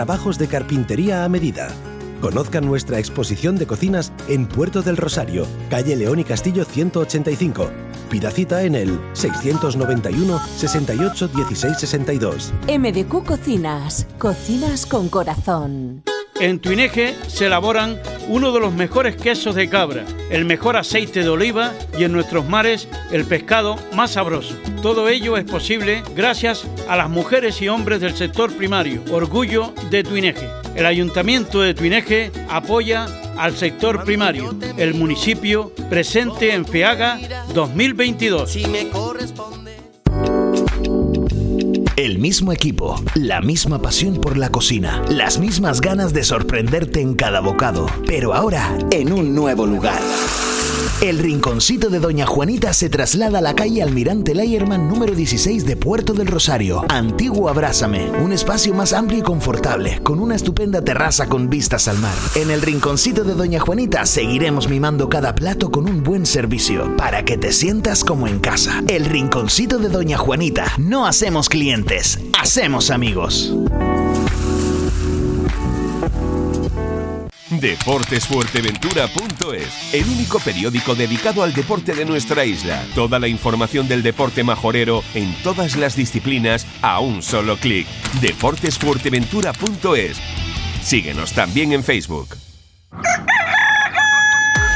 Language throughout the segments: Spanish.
Trabajos de carpintería a medida. Conozcan nuestra exposición de cocinas en Puerto del Rosario, calle León y Castillo 185. Pida cita en el 691 68 16 62. MDQ Cocinas, cocinas con corazón. En Tuineje se elaboran uno de los mejores quesos de cabra, el mejor aceite de oliva y en nuestros mares el pescado más sabroso. Todo ello es posible gracias a las mujeres y hombres del sector primario, orgullo de Tuineje. El Ayuntamiento de Tuineje apoya al sector primario, el municipio presente en FEAGA 2022. El mismo equipo, la misma pasión por la cocina, las mismas ganas de sorprenderte en cada bocado, pero ahora en un nuevo lugar. El rinconcito de Doña Juanita se traslada a la calle Almirante Layerman número 16 de Puerto del Rosario. Antiguo Abrázame, un espacio más amplio y confortable, con una estupenda terraza con vistas al mar. En el rinconcito de Doña Juanita seguiremos mimando cada plato con un buen servicio, para que te sientas como en casa. El rinconcito de Doña Juanita. No hacemos clientes, hacemos amigos. Deportesfuerteventura.es, el único periódico dedicado al deporte de nuestra isla. Toda la información del deporte majorero en todas las disciplinas a un solo clic. Deportesfuerteventura.es. Síguenos también en Facebook.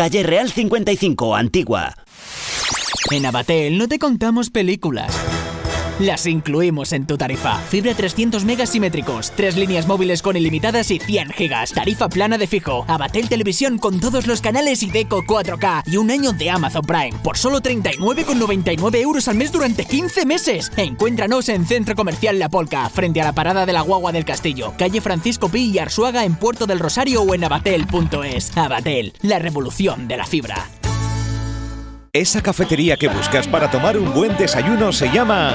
Calle Real 55, Antigua. En Abatel no te contamos películas. Las incluimos en tu tarifa. Fibra 300 megas simétricos, tres líneas móviles con ilimitadas y 100 gigas. Tarifa plana de fijo. Abatel Televisión con todos los canales y Deco 4K. Y un año de Amazon Prime. Por solo 39,99 euros al mes durante 15 meses. Encuéntranos en Centro Comercial La Polca, frente a la parada de la Guagua del Castillo. Calle Francisco Pi y Arsuaga en Puerto del Rosario o en abatel.es. Abatel, la revolución de la fibra. Esa cafetería que buscas para tomar un buen desayuno se llama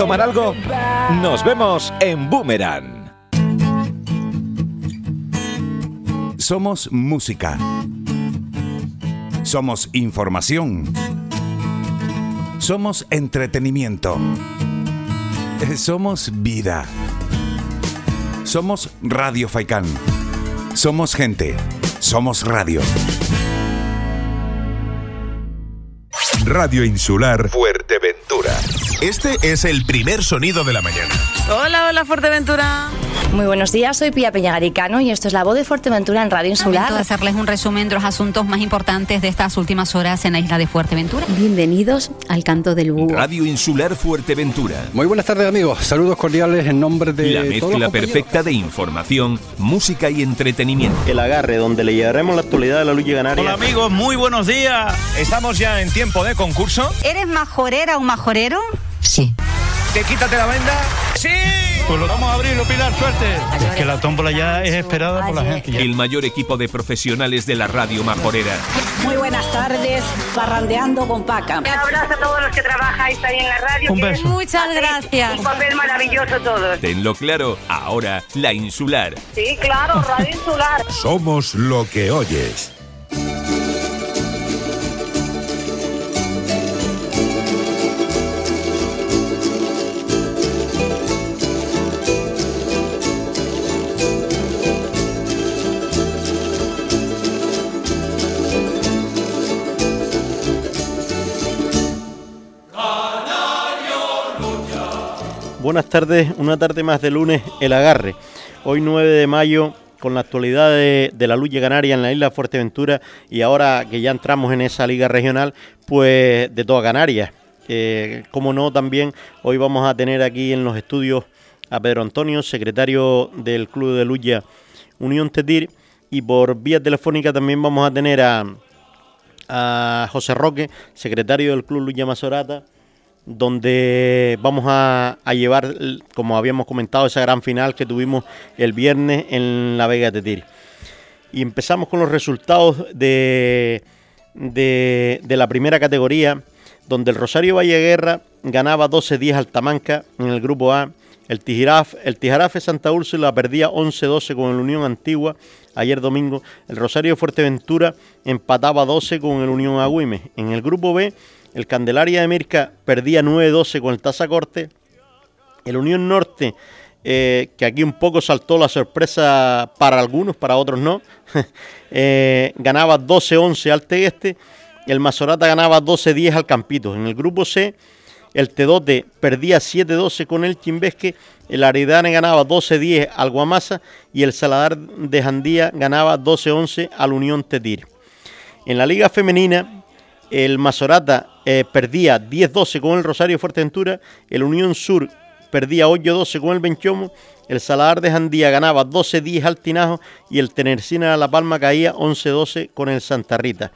tomar algo? Nos vemos en Boomerang. Somos música. Somos información. Somos entretenimiento. Somos vida. Somos Radio Faikán. Somos gente. Somos radio. Radio Insular Fuerteventura. Este es el primer sonido de la mañana. Hola, hola Fuerteventura. Muy buenos días, soy Pía Peñagaricano y esto es la voz de Fuerteventura en Radio Insular. Momento de hacerles un resumen de los asuntos más importantes de estas últimas horas en la isla de Fuerteventura. Bienvenidos al canto del búho. Radio Insular Fuerteventura. Muy buenas tardes amigos, saludos cordiales en nombre de La todos los mezcla perfecta de información, música y entretenimiento. El agarre, donde le llevaremos la actualidad de la lucha canaria. Hola amigos, muy buenos días. Estamos ya en tiempo de concurso. ¿Eres majorera o majorero? Sí. ¿Te quítate la venda? ¡Sí! Pues lo vamos a abrir, Pilar, suerte. Es que la tómbola ya es esperada por la gente. ya. El mayor equipo de profesionales de la radio majorera. Muy buenas tardes, parrandeando con Paca. Un abrazo a todos los que trabajáis ahí en la radio. Un beso. Muchas gracias. Un papel maravilloso todos. Tenlo claro, ahora la insular. Sí, claro, Radio Insular. Somos lo que oyes. Buenas tardes, una tarde más de lunes, el agarre. Hoy 9 de mayo con la actualidad de, la lucha canaria en la isla de Fuerteventura y ahora que ya entramos en esa liga regional, pues de toda Canarias. Eh, como no, también hoy vamos a tener aquí en los estudios a Pedro Antonio, secretario del Club de Lucha Unión Tetir, y por vía telefónica también vamos a tener a, a José Roque, secretario del Club Lucha Mazorata, donde vamos a, llevar, como habíamos comentado, esa gran final que tuvimos el viernes en la Vega Tetir. Y empezamos con los resultados de, de, de la primera categoría donde el Rosario Valleguerra ganaba 12-10 al Tamanca en el grupo A. El, Tijarafe, el Tijarafe Santa Úrsula perdía 11-12 con el Unión Antigua ayer domingo. El Rosario Fuerteventura empataba 12 con el Unión Agüime. En el grupo B, el Candelaria de Mirca perdía 9-12 con el Taza Corte. El Unión Norte, eh, que aquí un poco saltó la sorpresa para algunos, para otros no, eh, ganaba 12-11 al Tegueste el Mazorata ganaba 12-10 al Campito. En el grupo C, el Tedote perdía 7-12 con el Chimbesque, el Aridane ganaba 12-10 al Guamasa y el Saladar de Jandía ganaba 12-11 al Unión Tetir. En la Liga Femenina, el Mazorata eh, perdía 10-12 con el Rosario Fuerteventura, el Unión Sur perdía 8-12 con el Benchomo, el Saladar de Jandía ganaba 12-10 al Tinajo y el Tenercina de La Palma caía 11-12 con el Santa Rita.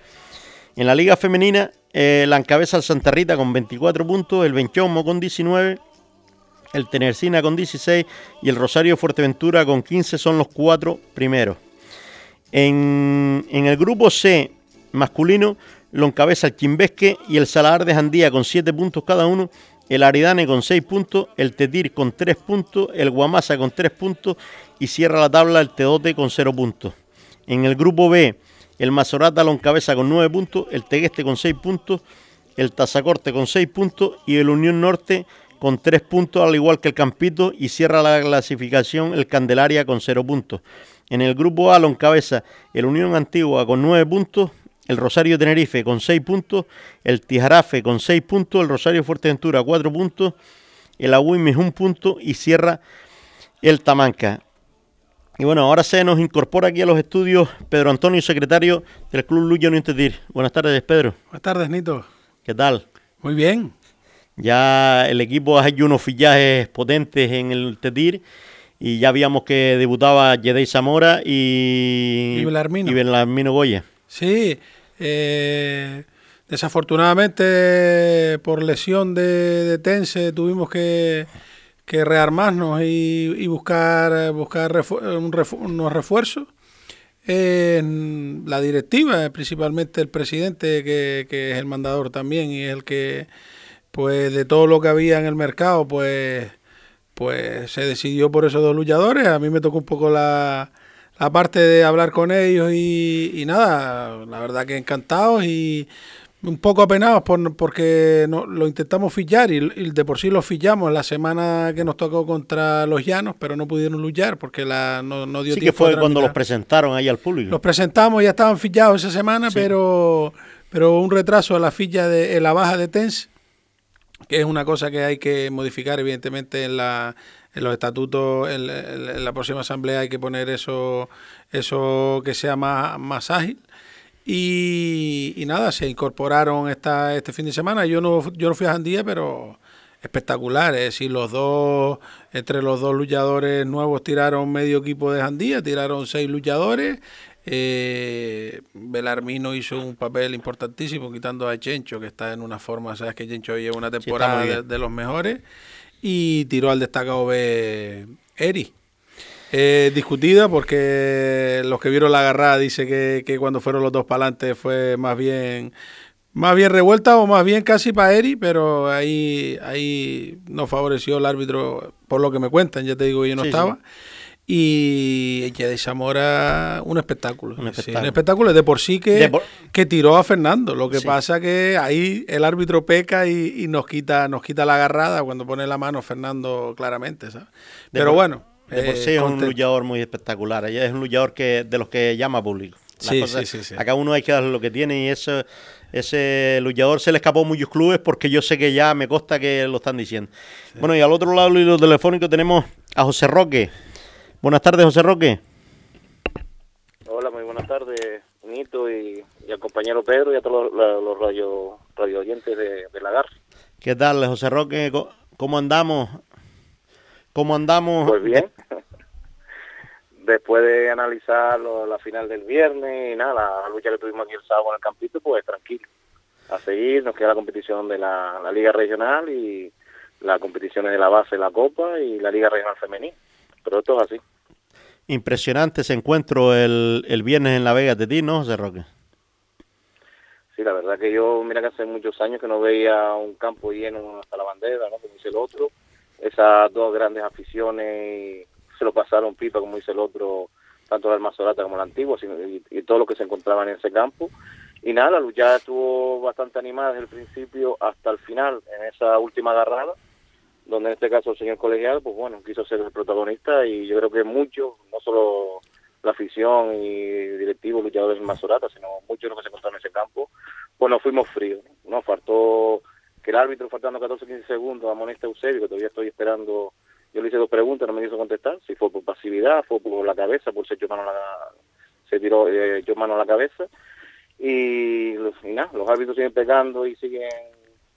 En la Liga Femenina eh, la encabeza el Santa Rita con 24 puntos, el Benchomo con 19, el Tenercina con 16 y el Rosario Fuerteventura con 15 son los cuatro primeros. En, en el grupo C masculino lo encabeza el Chimbesque y el Salar de Jandía con 7 puntos cada uno, el Aridane con 6 puntos, el Tetir con 3 puntos, el Guamasa con 3 puntos y cierra la tabla el Tedote con 0 puntos. En el grupo B el Mazorata lo encabeza con 9 puntos, el Tegueste con 6 puntos, el Tazacorte con 6 puntos y el Unión Norte con 3 puntos, al igual que el Campito, y cierra la clasificación el Candelaria con 0 puntos. En el grupo A lo encabeza el Unión Antigua con 9 puntos, el Rosario Tenerife con 6 puntos, el Tijarafe con 6 puntos, el Rosario Fuerteventura 4 puntos, el Agüimes 1 punto y cierra el Tamanca. Y bueno, ahora se nos incorpora aquí a los estudios Pedro Antonio, secretario del Club Lucha Unión Tetir. Buenas tardes, Pedro. Buenas tardes, Nito. ¿Qué tal? Muy bien. Ya el equipo ha hecho unos fichajes potentes en el Tetir y ya vimos que debutaba Yedei Zamora y, y Belarmino. Y Belarmino Goya. Sí, eh, desafortunadamente por lesión de, Tense tuvimos que que rearmarnos y, y buscar, buscar un unos refuerzos. En la directiva, principalmente el presidente, que, que, es el mandador también, y es el que, pues, de todo lo que había en el mercado, pues, pues se decidió por esos dos luchadores. A mí me tocó un poco la, la parte de hablar con ellos y, y nada, la verdad que encantados y un poco apenados por, porque no, lo intentamos fichar y, y, de por sí lo fichamos la semana que nos tocó contra los Llanos, pero no pudieron luchar porque la, no, no dio sí tiempo. que fue cuando los presentaron ahí al público. Los presentamos, ya estaban fichados esa semana, sí. pero, pero un retraso a la ficha de en la baja de TENS, que es una cosa que hay que modificar evidentemente en la en los estatutos, en, en la próxima asamblea hay que poner eso, eso que sea más, más ágil. Y, y, nada, se incorporaron esta, este fin de semana. Yo no, yo no fui a Jandía, pero espectacular. Es decir, los dos, entre los dos luchadores nuevos tiraron medio equipo de Jandía, tiraron seis luchadores. Eh, Belarmino hizo un papel importantísimo quitando a Chencho, que está en una forma, sabes que Chencho lleva una temporada sí, de, de, los mejores. Y tiró al destacado B Eri eh, discutida porque los que vieron la agarrada dice que, que cuando fueron los dos para adelante fue más bien más bien revuelta o más bien casi para Eri, pero ahí ahí nos favoreció el árbitro por lo que me cuentan, ya te digo yo no sí, estaba. Sí. Y que de Zamora un espectáculo. Un espectáculo. Sí, un espectáculo de por sí que, por... que tiró a Fernando. Lo que sí. pasa que ahí el árbitro peca y, y, nos quita nos quita la agarrada cuando pone la mano Fernando claramente, ¿sabes? Pero por... bueno, de por sí eh, es un luchador muy espectacular. Es un luchador que de los que llama público. Sí, cosas, sí, sí, A cada uno hay que darle lo que tiene y eso, ese luchador se le escapó a muchos clubes porque yo sé que ya me consta que lo están diciendo. Bueno, y al otro lado del hilo telefónico tenemos a José Roque. Buenas tardes, José Roque. Hola, muy buenas tardes, Nito y, y al compañero Pedro y a todos los, los radio, radio oyentes de, de Lagar. ¿Qué tal, José Roque? ¿Cómo andamos? ¿Cómo andamos? Pues bien, después de analizar lo- la final del viernes y nada, la lucha que tuvimos aquí el sábado en el campito, pues tranquilo. A seguir, nos queda la competición de la, la Liga Regional y las competiciones de la base, la Copa y la Liga Regional Femenina. Pero esto es así. Impresionante ese encuentro el, el viernes en La Vega de ti, ¿no, José Roque? Sí, la verdad que yo, mira que hace muchos años que no veía un campo lleno hasta la bandera, ¿no? Como dice el otro. Esas dos grandes aficiones se lo pasaron pipa, como dice el otro, tanto la Mazorata como la Antigua, y, y todo lo que se encontraban en ese campo. Y nada, la lucha estuvo bastante animada desde el principio hasta el final, en esa última agarrada, donde en este caso el señor colegial, pues bueno, quiso ser el protagonista y yo creo que muchos, no solo la afición y directivos, luchadores en Mazorata, sino muchos los que se encontraron en ese campo, pues nos fuimos fríos. ¿no? Nos faltó que el árbitro, faltando 14 15 segundos, amonesta Eusebio, que todavía estoy esperando. Yo le hice dos preguntas, no me quiso contestar. Si fue por pasividad, fue por la cabeza, por ser echó mano a la, se tiró, eh, echó mano a la cabeza. Y nada, los árbitros siguen pegando y siguen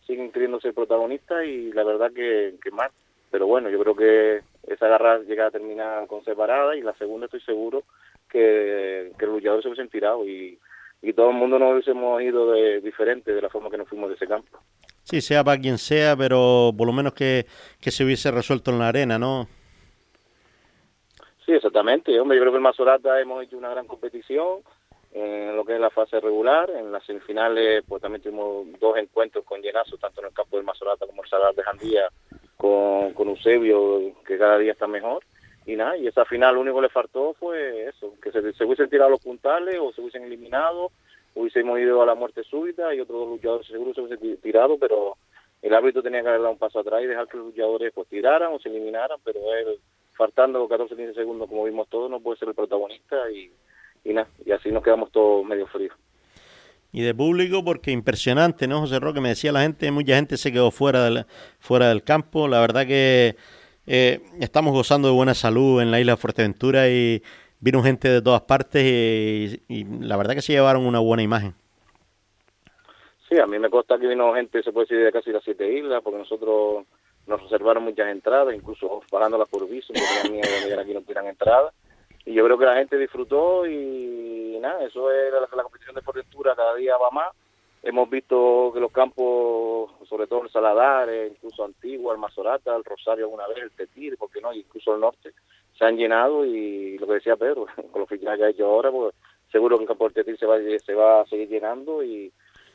siguen queriendo ser protagonistas y la verdad que, que mal. Pero bueno, yo creo que esa agarrada llega a terminar con separada y la segunda estoy seguro que, que los luchadores se hubiesen tirado y, y todo el mundo nos hubiésemos ido de, diferente de la forma que nos fuimos de ese campo. Sí, sea para quien sea, pero por lo menos que, que se hubiese resuelto en la arena, ¿no? Sí, exactamente. Hombre, yo creo que en Mazorata hemos hecho una gran competición en lo que es la fase regular. En las semifinales, pues también tuvimos dos encuentros con llenazo, tanto en el campo del Mazorata como el Salar de Jandía, con, con Eusebio, que cada día está mejor. Y nada, y esa final lo único que le faltó fue eso, que se, se hubiesen tirado los puntales o se hubiesen eliminado, hubiésemos ido a la muerte súbita y otros dos luchadores seguro se hubiesen ti- tirado, pero el árbitro tenía que haber dado un paso atrás y dejar que los luchadores pues tiraran o se eliminaran, pero él, faltando 14 15 segundos como vimos todos, no puede ser el protagonista y, y nada, y así nos quedamos todos medio fríos. Y de público, porque impresionante, ¿no, José Roque? Me decía la gente, mucha gente se quedó fuera del, fuera del campo. La verdad que eh, estamos gozando de buena salud en la isla de Fuerteventura y vino gente de todas partes y, y la verdad que se llevaron una buena imagen. Sí, a mí me consta que vino gente, se puede decir, de casi las siete islas, porque nosotros nos reservaron muchas entradas, incluso pagándolas por viso, porque tenían miedo de llegar aquí no tuvieran entradas. Y yo creo que la gente disfrutó y nada, eso es la, competición de Fuerteventura, cada día va más. Hemos visto que los campos, sobre todo el Saladar, incluso Antigua, el Mazorata, el Rosario alguna vez, el Tetir, porque no, incluso el norte, se han llenado y lo que decía Pedro, con los fichajes que ha hecho ahora, pues seguro que el campo del Tetir se va, se va a seguir llenando y,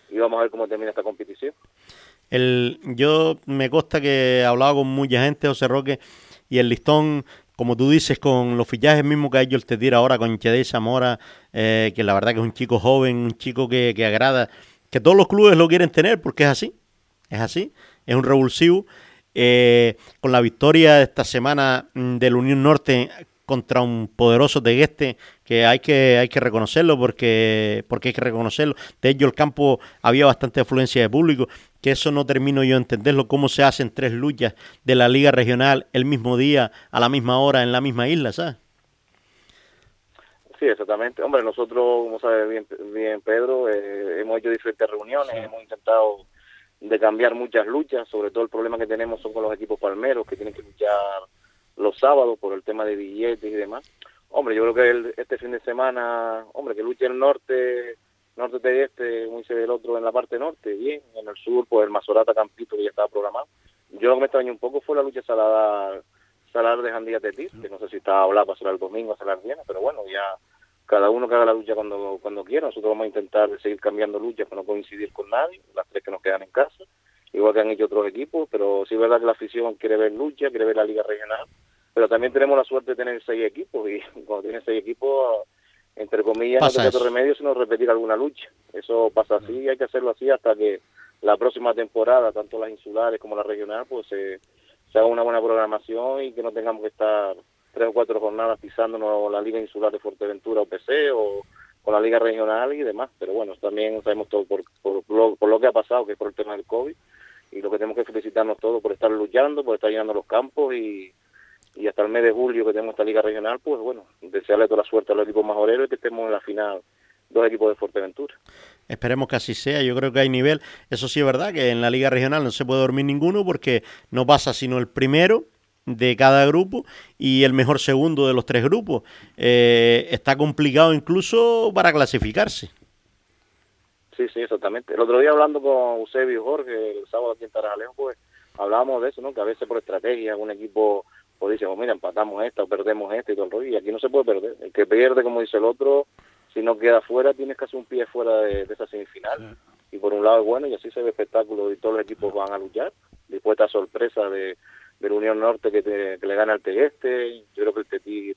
y vamos a ver cómo termina esta competición. El, yo me consta que he hablado con mucha gente, José Roque, y el listón, como tú dices, con los fichajes mismos que ha hecho el Tetir ahora con Chedey Zamora, eh, que la verdad que es un chico joven, un chico que, agrada, que todos los clubes lo quieren tener porque es así, es así, es un revulsivo. Eh, con la victoria de esta semana mm, del Unión Norte contra un poderoso Tegueste que hay que hay que reconocerlo porque porque hay que reconocerlo de hecho el campo había bastante afluencia de público que eso no termino yo de entenderlo cómo se hacen tres luchas de la liga regional el mismo día a la misma hora en la misma isla ¿sabes? Sí, exactamente. Hombre, nosotros, como sabe bien, bien Pedro, eh, hemos hecho diferentes reuniones, hemos intentado de cambiar muchas luchas, sobre todo el problema que tenemos son con los equipos palmeros que tienen que luchar los sábados por el tema de billetes y demás. Hombre, yo creo que el- este fin de semana, hombre, que luche el norte, norte de este, como dice el otro, en la parte norte, bien, en el sur, pues el Mazorata Campito que ya estaba programado. Yo lo que me extrañó un poco fue la lucha salada Salar de Jandía Tetir, que no sé si está hablado para ser el domingo, Salar viene, pero bueno, ya cada uno que haga la lucha cuando cuando quiera. Nosotros vamos a intentar seguir cambiando luchas para no coincidir con nadie, las tres que nos quedan en casa, igual que han hecho otros equipos, pero sí es verdad que la afición quiere ver lucha, quiere ver la liga regional, pero también tenemos la suerte de tener seis equipos y cuando tienes seis equipos, entre comillas, Pasa no queda otro remedio sino repetir alguna lucha. Eso pasa así y hay que hacerlo así hasta que la próxima temporada, tanto las insulares como la regional, pues se, se haga una buena programación y que no tengamos que estar tres o cuatro jornadas pisándonos la Liga Insular de Fuerteventura o PC o con la Liga Regional y demás. Pero bueno, también sabemos todo por, por, lo, por lo que ha pasado, que es por el tema del COVID. Y lo que tenemos que felicitarnos todos por estar luchando, por estar llenando los campos y, y hasta el mes de julio que tenemos esta liga regional, pues bueno, desearle toda la suerte a los equipos majoreros y que estemos en la final dos equipos de Fuerteventura. Esperemos que así sea, yo creo que hay nivel. Eso sí es verdad que en la liga regional no se puede dormir ninguno porque no pasa sino el primero de cada grupo y el mejor segundo de los tres grupos. Eh, está complicado incluso para clasificarse. Sí, sí, exactamente. El otro día hablando con Eusebio y Jorge, el sábado aquí en Tarajalejo, pues hablábamos de eso, ¿no? Que a veces por estrategia un equipo pues dice, pues mira, empatamos esta o perdemos esta y todo el rollo, y aquí no se puede perder. El que pierde, como dice el otro, si no queda fuera, tienes casi un pie fuera de, esa semifinal. Y por un lado es bueno, y así se ve espectáculo y todos los equipos van a luchar. Después esta sorpresa de, de la Unión Norte que, que le gana al Tegeste, yo creo que el Tetí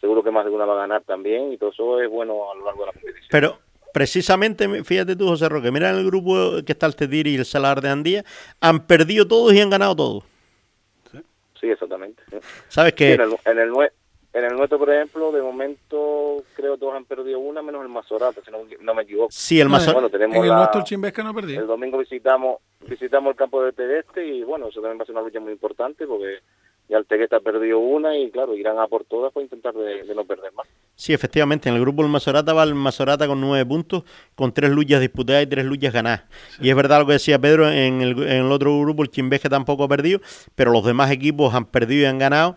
seguro que más de una va a ganar también, y todo eso es bueno a lo largo de la competición. Pero precisamente, fíjate tú, José Roque, mira en el grupo que está el Tetir y el Salar de Andía, han perdido todos y han ganado todos. Sí, exactamente. ¿Sabes qué? en, el, en, el, en el nuestro, por ejemplo, de momento creo que todos han perdido una, menos el Mazorata, si no, me equivoco. Sí, el Mazorata. Bueno, tenemos en el la, nuestro el Chimbesca no ha perdido. El domingo visitamos visitamos el campo de Tegueste y bueno, eso también va a ser una lucha muy importante porque ya el Tegueste ha perdido una y claro, irán a por todas para intentar de, no perder más. Sí, efectivamente, en el grupo del Mazorata va el Mazorata con nueve puntos, con tres luchas disputadas y tres luchas ganadas. Y es verdad lo que decía Pedro, en el, en el otro grupo el Chimbesca tampoco ha perdido, pero los demás equipos han perdido y han ganado.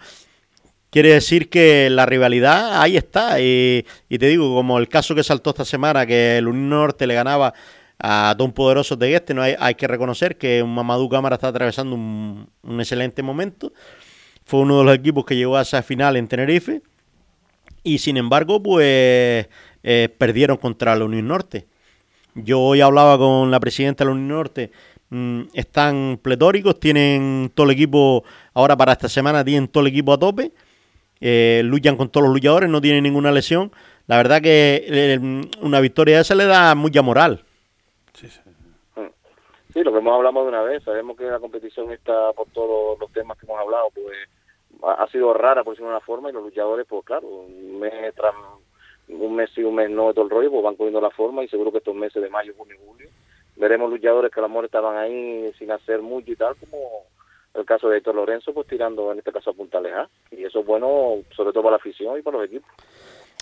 Quiere decir que la rivalidad ahí está. Y, y te digo, como el caso que saltó esta semana, que el Unión Norte le ganaba a Don Poderoso de Este, no hay, hay que reconocer que Mamadou Cámara está atravesando un, un excelente momento fue uno de los equipos que llegó a esa final en Tenerife y sin embargo pues eh, perdieron contra la Unión Norte. Yo hoy hablaba con la presidenta de la Unión Norte, mm, están pletóricos, tienen todo el equipo, ahora para esta semana tienen todo el equipo a tope, eh, luchan con todos los luchadores, no tienen ninguna lesión. La verdad que eh, una victoria esa le da mucha moral. Sí, sí. Sí, lo que hemos hablado de una vez, sabemos que la competición está por todos los temas que hemos hablado, pues ha sido rara por decirlo de una forma y los luchadores pues claro un mes tras un mes y un mes no de todo el rollo pues van cogiendo la forma y seguro que estos meses de mayo junio julio veremos luchadores que a lo mejor estaban ahí sin hacer mucho y tal como el caso de Héctor Lorenzo pues tirando en este caso a punta lejana y eso es bueno sobre todo para la afición y para los equipos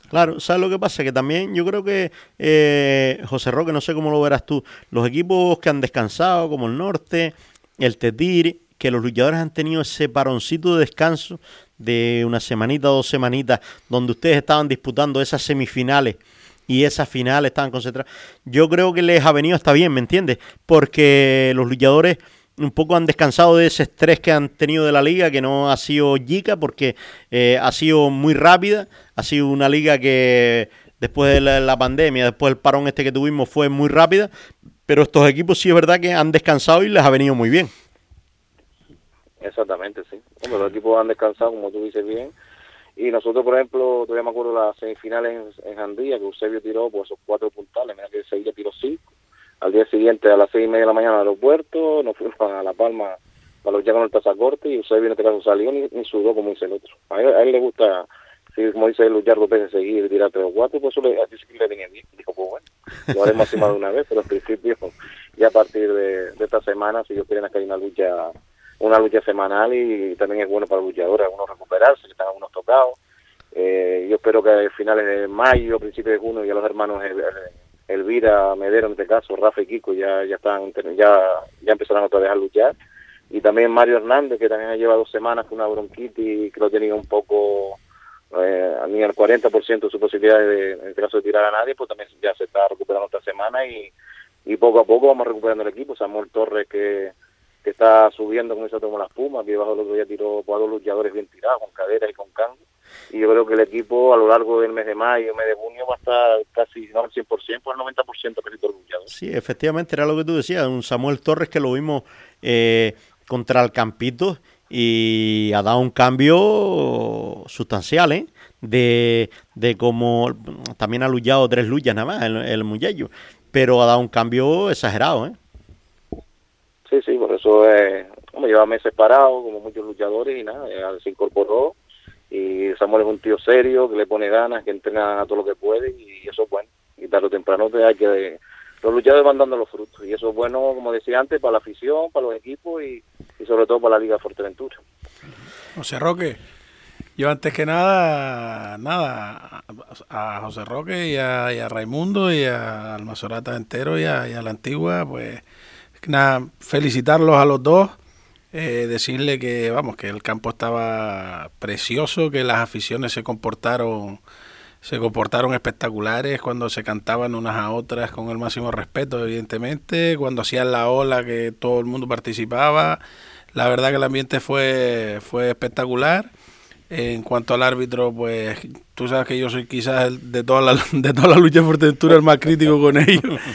Claro, ¿sabes lo que pasa? Que también yo creo que, eh, José Roque, no sé cómo lo verás tú, los equipos que han descansado, como el Norte, el Tetir, que los luchadores han tenido ese paroncito de descanso de una semanita dos semanitas, donde ustedes estaban disputando esas semifinales y esas finales estaban concentradas. Yo creo que les ha venido hasta bien, ¿me entiendes? Porque los luchadores un poco han descansado de ese estrés que han tenido de la liga, que no ha sido yica, porque eh, ha sido muy rápida, ha sido una liga que después de la, la, pandemia, después del parón este que tuvimos, fue muy rápida, pero estos equipos sí es verdad que han descansado y les ha venido muy bien. Exactamente, sí. los equipos han descansado, como tú dices bien. Y nosotros, por ejemplo, todavía me acuerdo las semifinales en, en Jandía, que Eusebio tiró por esos cuatro puntales, mira que Sevilla tiró cinco. Al día siguiente, a las seis y media de la mañana al aeropuerto, nos fuimos a La Palma para luchar con el pasaporte y Eusebio en este caso salió ni, ni sudó como dice el otro. A él, le gusta, sí, como dice él, luchar dos veces seguir y tirar tres o cuatro, pues eso le, a sí le venía bien. Dijo, pues bueno, lo haremos así más de una vez, pero al principio, y a partir de, esta semana, si ellos quieren acá hay una lucha una lucha semanal y también es bueno para luchadores, algunos recuperarse, que están algunos tocados. Eh, yo espero que a finales de mayo, principios de junio, ya los hermanos Elvira, Medero en este caso, Rafa y Kiko ya ya están ya ya empezarán otra vez a luchar. Y también Mario Hernández, que también ha llevado dos semanas con una bronquitis que lo tenía un poco eh, ni al 40% de su posibilidad de, en este caso de tirar a nadie, pues también ya se está recuperando esta semana y, y poco a poco vamos recuperando el equipo. Samuel Torres, que que está subiendo con eso como la espuma, que bajo el otro día tiró dos luchadores bien tirados, con caderas y con cango. Y yo creo que el equipo a lo largo del mes de mayo, mes de junio, va a estar casi, no al 100%, pues al 90% casi todos los luchadores. Sí, efectivamente, era lo que tú decías, un Samuel Torres que lo vimos eh, contra el Campito y ha dado un cambio sustancial, ¿eh? De, de como también ha luchado tres luchas nada más el, el muchacho, pero ha dado un cambio exagerado, ¿eh? Sí, sí, por eso eh, me lleva meses parado, como muchos luchadores, y nada, se incorporó. Y Samuel es un tío serio, que le pone ganas, que entrena a todo lo que puede, y eso es bueno. Y tarde o temprano te hay que. Los luchadores van dando los frutos, y eso es bueno, como decía antes, para la afición, para los equipos y, y sobre todo para la Liga Fuerteventura. José Roque, Yo antes que nada, nada, a José Roque y a, y a Raimundo y a Almazorata entero y a, y a la antigua, pues nada, felicitarlos a los dos, eh, decirle que, vamos, que el campo estaba precioso, que las aficiones se comportaron se comportaron espectaculares cuando se cantaban unas a otras con el máximo respeto, evidentemente, cuando hacían la ola que todo el mundo participaba. La verdad que el ambiente fue, fue espectacular. En cuanto al árbitro, pues tú sabes que yo soy quizás el, de toda la, de toda la lucha por Fuerteventura el más crítico con ellos.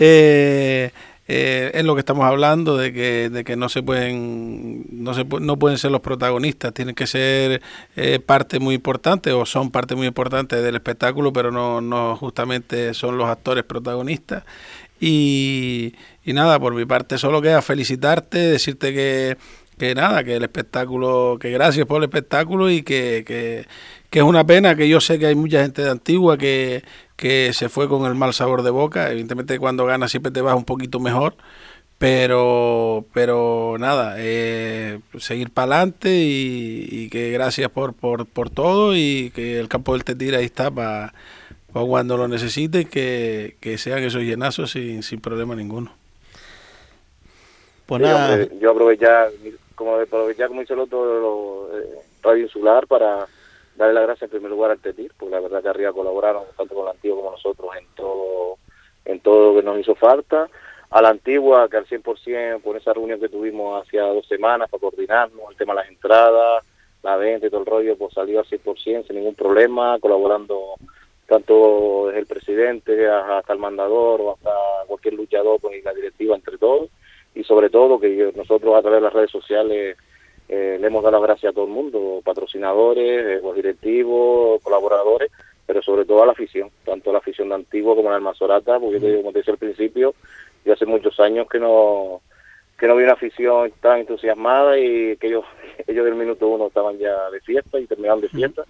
Eh, eh, es lo que estamos hablando de que, de que no se pueden no se no pueden ser los protagonistas tienen que ser eh, parte muy importante o son parte muy importante del espectáculo pero no, no justamente son los actores protagonistas. Y, y nada por mi parte solo queda felicitarte decirte que que nada, que el espectáculo, que gracias por el espectáculo y que, que, que, es una pena que yo sé que hay mucha gente de Antigua que, que se fue con el mal sabor de boca. Evidentemente cuando ganas siempre te vas un poquito mejor, pero, pero nada, eh, seguir para adelante y, que gracias por, por, por todo y que el campo del Tetira ahí está para cuando lo necesite, que, que sean esos llenazos sin, sin problema ninguno. Pues nada. yo aprovechar, como aprovechar como hizo el otro eh, Radio Insular para darle las gracias en primer lugar al TETIR, porque la verdad que arriba colaboraron tanto con la Antigua como nosotros en todo, en todo lo que nos hizo falta. A la Antigua, que al 100% por esa reunión que tuvimos hace dos semanas para coordinarnos, el tema de las entradas, la venta y todo el rollo, pues salió al 100% sin ningún problema, colaborando tanto desde el presidente hasta el mandador o hasta cualquier luchador con la directiva entre todos y sobre todo que nosotros a través de las redes sociales eh, le hemos dado las gracias a todo el mundo, patrocinadores, eh, directivos, colaboradores, pero sobre todo a la afición, tanto a la afición de Antiguo como a la Almazorata, porque yo como te decía al principio, yo hace muchos años que no que no vi una afición tan entusiasmada y que ellos, ellos del minuto uno estaban ya de fiesta y terminaban de fiesta.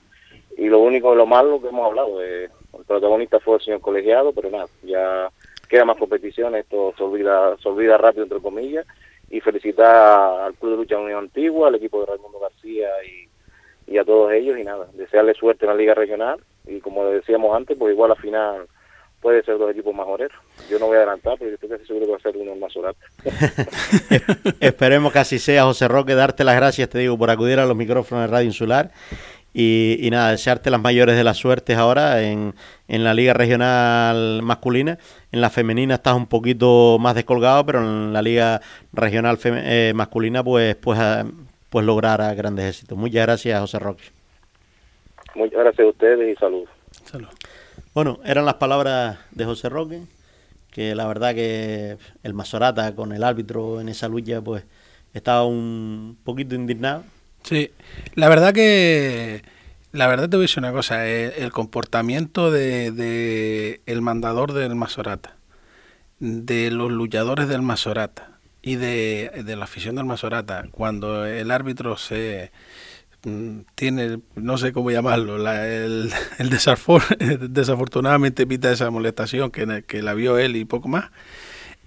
Y lo único, lo malo que hemos hablado, eh, el protagonista fue el señor colegiado, pero nada, ya queda más competición, esto se olvida, se olvida rápido, entre comillas, y felicitar al Club de Lucha Unión Antigua, al equipo de Raimundo García y, a todos ellos, y nada, desearle suerte en la Liga Regional, y como decíamos antes, pues igual al final puede ser dos equipos majoreros. Yo no voy a adelantar, pero estoy casi seguro que va a ser uno más horario. Esperemos que así sea, José Roque, darte las gracias, te digo, por acudir a los micrófonos de Radio Insular y, nada, desearte las mayores de las suertes ahora en, en, la liga regional masculina. En la femenina estás un poquito más descolgado, pero en la liga regional eh, masculina pues, pues, pues lograr grandes éxitos. Muchas gracias, José Roque. Muchas gracias a ustedes y saludos. Bueno, eran las palabras de José Roque, que la verdad que el Masorata con el árbitro en esa lucha pues estaba un poquito indignado Sí, la verdad que la verdad te voy a decir una cosa, eh, el, comportamiento de, el mandador del Masorata, de los luchadores del Masorata y de, la afición del Masorata, cuando el árbitro se mm, tiene, no sé cómo llamarlo, el, el desafortunadamente pita esa molestación que, que, la vio él y poco más,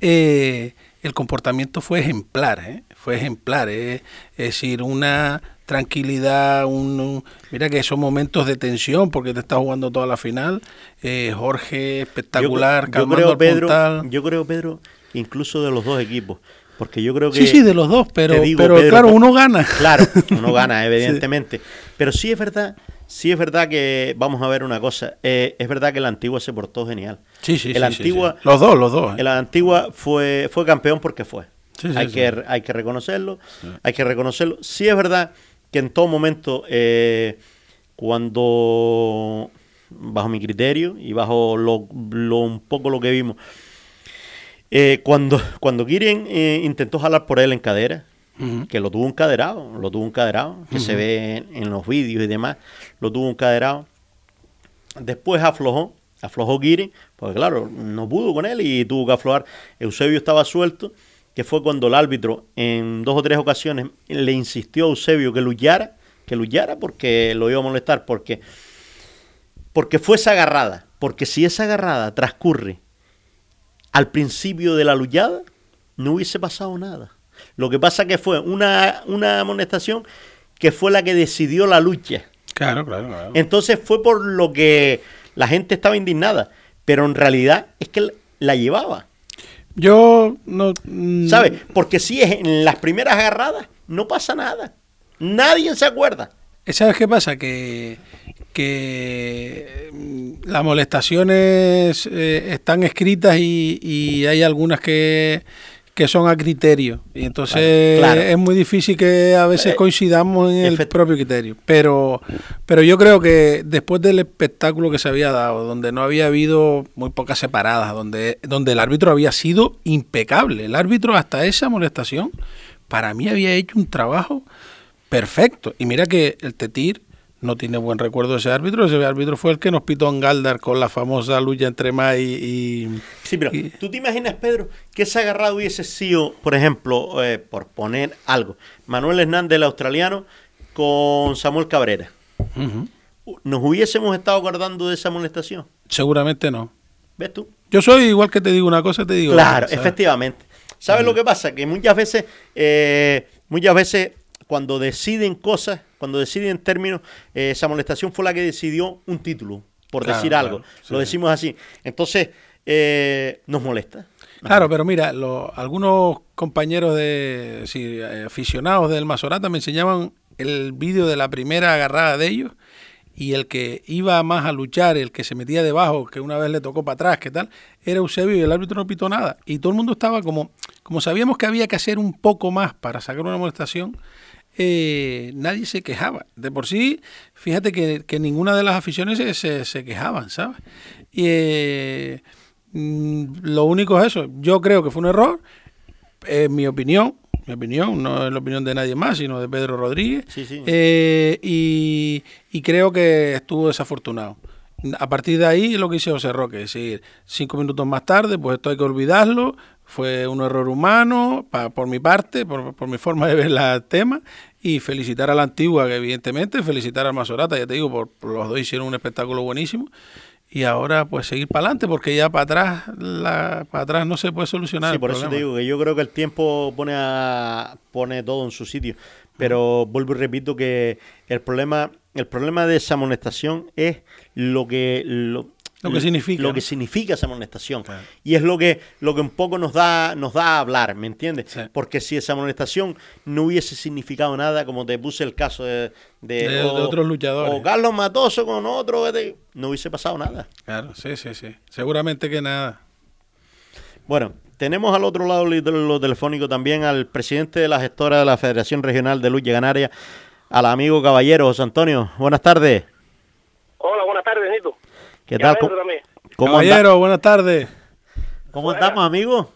eh, el comportamiento fue ejemplar, ¿eh? Fue ejemplar, ¿eh? es decir, una tranquilidad, un, mira que son momentos de tensión porque te está jugando toda la final, eh, Jorge espectacular, yo, creo, Pedro, yo creo Pedro, incluso de los dos equipos, porque yo creo que sí, sí, de los dos, pero, pero claro, uno gana, claro, uno gana, evidentemente, pero sí es verdad Sí es verdad que, vamos a ver una cosa, eh, es verdad que el Antigua se portó genial. Sí, sí, el Antigua, Los dos, los dos. ¿eh? El Antigua fue, fue campeón porque fue. Hay, Que, hay que reconocerlo, hay que reconocerlo. Sí es verdad que en todo momento, eh, cuando, bajo mi criterio y bajo lo, lo un poco lo que vimos, cuando, cuando Kirin intentó jalar por él en cadera, que lo tuvo un caderado, lo tuvo un caderado, que se ve en, los vídeos y demás, lo tuvo un caderado. Después aflojó, aflojó Giri, porque claro, no pudo con él y tuvo que aflojar. Eusebio estaba suelto, que fue cuando el árbitro en dos o tres ocasiones le insistió a Eusebio que luchara, que luchara porque lo iba a molestar, porque, porque fue esa agarrada, porque si esa agarrada transcurre al principio de la luchada, no hubiese pasado nada. Lo que pasa que fue una, una amonestación que fue la que decidió la lucha. Claro, claro, claro. Entonces fue por lo que la gente estaba indignada, pero en realidad es que la llevaba. Yo no... mm, ¿Sabes? Porque si es en las primeras agarradas, no pasa nada. Nadie se acuerda. ¿Sabes qué pasa? Que, que mm, las molestaciones eh, están escritas y, y hay algunas que, que son a criterio. Y entonces claro. es muy difícil que a veces Eh, coincidamos en el propio criterio. Pero, pero yo creo que después del espectáculo que se había dado, donde no había habido muy pocas separadas, donde, donde el árbitro había sido impecable, el árbitro hasta esa molestación, para mí había hecho un trabajo perfecto. Y mira que el Tetir no tiene buen recuerdo de ese árbitro. Ese árbitro fue el que nos pitó en Galdar con la famosa lucha entre Mai y... Sí, pero tú te imaginas, Pedro, que esa agarrada hubiese sido, por ejemplo, eh, por poner algo, Manuel Hernández, el australiano, con Samuel Cabrera. ¿Nos hubiésemos estado acordando de esa molestación? Seguramente no. ¿Ves tú? Yo soy igual que te digo una cosa, te digo Claro, otra, ¿sabes? efectivamente. ¿Sabes lo que pasa? Que muchas veces, eh, muchas veces cuando deciden cosas, cuando deciden términos, eh, esa molestación fue la que decidió un título, por Claro, decir algo. claro, Lo decimos así. Entonces, eh, nos molesta. Claro, pero mira, lo- algunos compañeros de sí, eh, aficionados del Masorata me enseñaban el vídeo de la primera agarrada de ellos y el que iba más a luchar, el que se metía debajo, que una vez le tocó para atrás, que tal, era Eusebio y el árbitro no pitó nada. Y todo el mundo estaba como, como sabíamos que había que hacer un poco más para sacar una molestación, eh, nadie se quejaba. De por sí, fíjate que, que ninguna de las aficiones se, se, se quejaban, ¿sabes? Y eh, mm, lo único es eso. Yo creo que fue un error, en mi opinión, mi opinión, no es la opinión de nadie más, sino de Pedro Rodríguez. Sí, sí. Eh, y, y creo que estuvo desafortunado. A partir de ahí lo que hizo José Roque, es decir, cinco minutos más tarde, pues esto hay que olvidarlo, fue un error humano pa- por mi parte, por, por mi forma de ver el tema, y felicitar a la antigua, que evidentemente, felicitar al Masorata, ya te digo, por, por los dos hicieron un espectáculo buenísimo, y ahora pues seguir para adelante, porque ya para atrás, la, para atrás no se puede solucionar. Sí, el por eso te digo que yo creo que el tiempo pone, a- pone todo en su sitio. Pero vuelvo y repito que el problema, el problema de esa amonestación es lo que lo, Lo que significa, lo ¿no? que significa esa amonestación y es lo que lo que un poco nos da nos da a hablar, ¿me entiendes? Porque si esa amonestación no hubiese significado nada, como te puse el caso de de, De- de otros luchadores. o Carlos Matoso con otro, no hubiese pasado nada. Claro, sí, sí, sí. Seguramente que nada. Bueno, tenemos al otro lado de lo telefónico también al presidente de la gestora de la Federación Regional de Lucha Canaria, al amigo caballero José Antonio. Buenas tardes. Hola, buenas tardes, Nito. ¿Qué tal? ¿Cómo, cómo Caballero, buenas tardes. ¿Cómo estamos, amigo?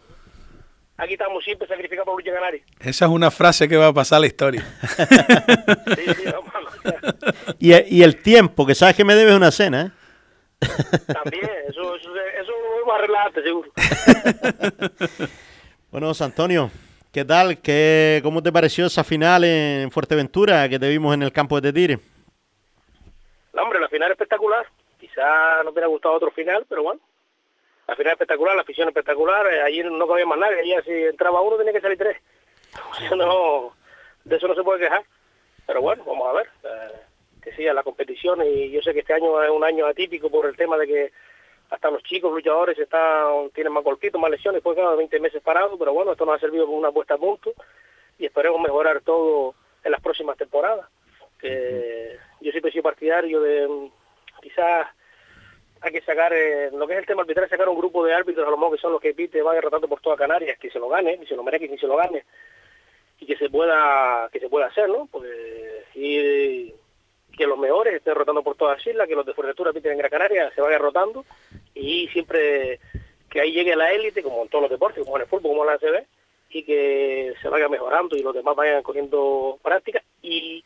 Aquí estamos siempre sacrificados por Lucha Canaria. Esa es una frase que va a pasar a la historia. Sí, sí, vamos. Y, y el tiempo, que sabes que me debes una cena, ¿eh? También, eso, eso, eso lo vamos a arreglar antes, seguro. Bueno, José Antonio, ¿qué tal? ¿Qué, ¿Cómo te pareció esa final en Fuerteventura que te vimos en el campo de Tetire? No, hombre, la final espectacular. Quizá no te hubiera gustado otro final, pero bueno. La final espectacular, la afición espectacular. eh, Allí no cabía más nadie. Allí si entraba uno tenía que salir tres. No, de eso no se puede quejar. Pero bueno, vamos a ver. eh, que siga la competición y yo sé que este año es un año atípico por el tema de que hasta los chicos luchadores están tienen más golpitos, más lesiones, pues claro, 20 meses parados, pero bueno, esto nos ha servido como una puesta a punto y esperemos mejorar todo en las próximas temporadas. Que yo siempre he sido partidario de mm, quizás hay que sacar, eh, lo que es el tema arbitral, sacar un grupo de árbitros, a lo mejor que son los que pite, van derrotando por toda Canarias, que se lo gane, ni se lo merezca, ni se lo gane, y que se pueda, que se pueda hacer, ¿no? Porque, y que los mejores estén rotando por todas las islas, que los de Fuerteventura piten en Gran Canaria, se vayan rotando, y siempre que ahí llegue la élite, como en todos los deportes, como en el fútbol, como en la ACB, y que se vaya mejorando y los demás vayan cogiendo práctica, y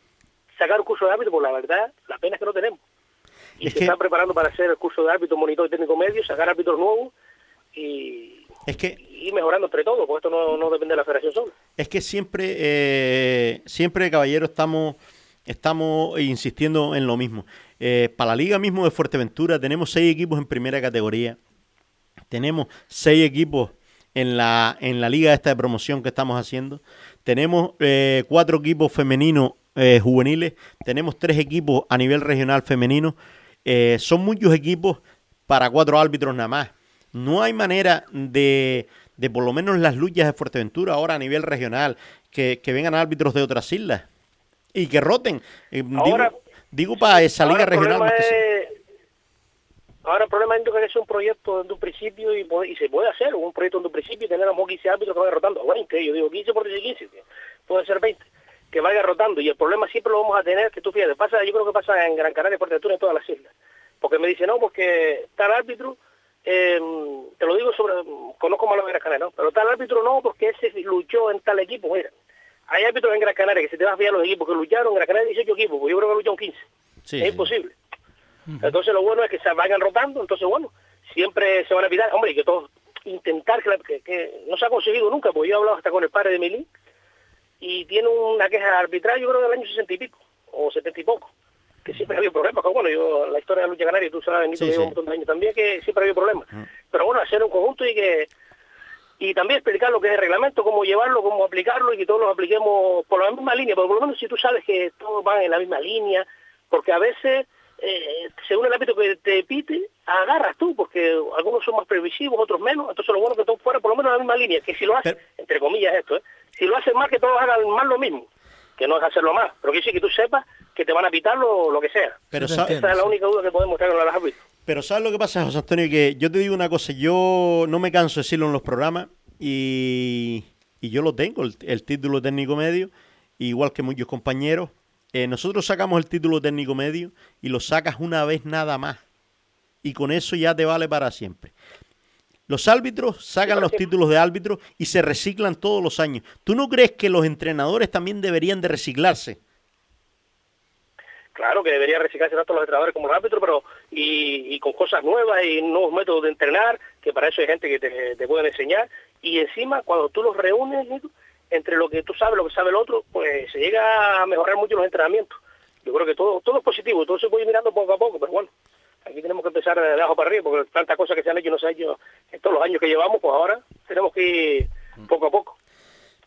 sacar un curso de árbitro, pues la verdad, la pena es que no tenemos y Es se que- están preparando para hacer el curso de árbitro, monitor y técnico medio, sacar árbitros nuevos y Es que mejorando entre todos, porque esto no, no depende de la federación solo. Es que siempre, eh, siempre, caballero, estamos, estamos insistiendo en lo mismo. Eh, para la liga mismo de Fuerteventura tenemos seis equipos en primera categoría. Tenemos seis equipos en la, en la liga esta de promoción que estamos haciendo. Tenemos eh, cuatro equipos femeninos eh, juveniles, tenemos tres equipos a nivel regional femenino. Eh, son muchos equipos para cuatro árbitros nada más. No hay manera de, de por lo menos las luchas de Fuerteventura ahora a nivel regional, que, que vengan árbitros de otras islas y que roten. Eh, Ahora- digo, digo para esa liga regional. que Ahora el problema es que es un proyecto desde un principio y, y se puede hacer un proyecto desde un principio y tener a lo mejor 15 árbitros que vayan rotando, o 20, yo digo 15 por 10 y 15, que puede ser 20, que vaya rotando y el problema siempre lo vamos a tener, que tú fíjate, pasa, yo creo que pasa en Gran Canaria, Fuerteventura, en todas las islas, porque me dicen, no, porque tal árbitro, eh, te lo digo sobre, conozco más de Gran Canaria, ¿no? pero tal árbitro no, porque ese luchó en tal equipo, mira, hay árbitros en Gran Canaria que si te vas a fijar los equipos que lucharon, en Gran Canaria hay 18 equipos, pues yo creo que lucharon 15, Sí, es sí. imposible. Entonces lo bueno es que se vayan rotando, entonces bueno, siempre se van a pitar, hombre, que todos intentar que, la- que- que no se ha conseguido nunca, porque yo he hablado hasta con el padre de Milí y tiene una queja arbitral, yo creo del año 60 y pico, o 70 y poco, que siempre ha habido problemas, que bueno, yo la historia de la lucha canaria, tú sabes, Benito, Sí, sí. un montón de años también, que siempre ha habido problemas. Pero bueno, hacer un conjunto y que y también explicar lo que es el reglamento, cómo llevarlo, cómo aplicarlo y que todos lo apliquemos por la misma línea, pero por lo menos si tú sabes que todos van en la misma línea, porque a veces, eh, según el ámbito que te pite, agarras tú, porque algunos son más previsivos, otros menos, entonces lo bueno es que todos fueran por lo menos en la misma línea, que si lo haces, entre comillas esto, ¿eh? si lo haces más, que todos hagan más lo mismo, que no es hacerlo más, pero que sí que tú sepas que te van a pitar lo, lo que sea. Pero Esa sa- es la única duda que podemos tener con los árbitros. Pero ¿sabes lo que pasa, José Antonio? Que yo te digo una cosa, yo no me canso de decirlo en los programas y, y yo lo tengo, el, el título técnico medio, igual que muchos compañeros. Eh, nosotros sacamos el título técnico medio y lo sacas una vez nada más. Y con eso ya te vale para siempre. Los árbitros sacan los títulos de árbitro y se reciclan todos los años. ¿Tú no crees que los entrenadores también deberían de reciclarse? Claro que debería reciclarse tanto los entrenadores como los árbitros, pero y, con cosas nuevas y nuevos métodos de entrenar, que para eso hay gente que te, te pueden enseñar. Y encima, cuando tú los reúnes, entre lo que tú sabes, lo que sabe el otro, pues se llega a mejorar mucho los entrenamientos. Yo creo que todo todo es positivo, todo se puede ir mirando poco a poco, pero bueno, aquí tenemos que empezar de abajo para arriba, porque tantas cosas que se han hecho y no se han hecho en todos los años que llevamos, pues ahora tenemos que ir poco a poco.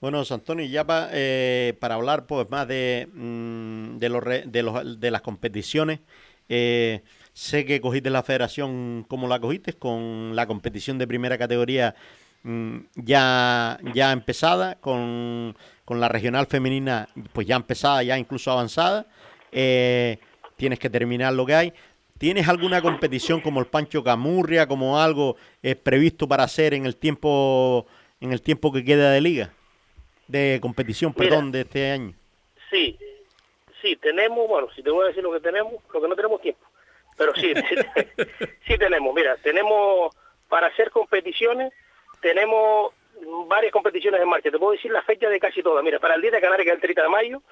Bueno, José Antonio, ya pa- eh, para hablar pues más de, mm, de, los de, los- de las competiciones, eh, sé que cogiste la federación como la cogiste, con la competición de primera categoría mm, ya, ya empezada, con, con la regional femenina pues ya empezada, ya incluso avanzada. Eh, tienes que terminar lo que hay. ¿Tienes alguna competición como el Pancho Camurria, como algo eh, previsto para hacer en el tiempo en el tiempo que queda de liga? De competición, Mira. perdón, de este año. Sí, sí, tenemos, bueno, si te voy a decir lo que tenemos, lo que no tenemos tiempo, pero sí, sí, sí tenemos, mira, tenemos para hacer competiciones, tenemos varias competiciones en marcha, te puedo decir la fecha de casi todas, mira, para el Día de Canarias que es el 30 de mayo,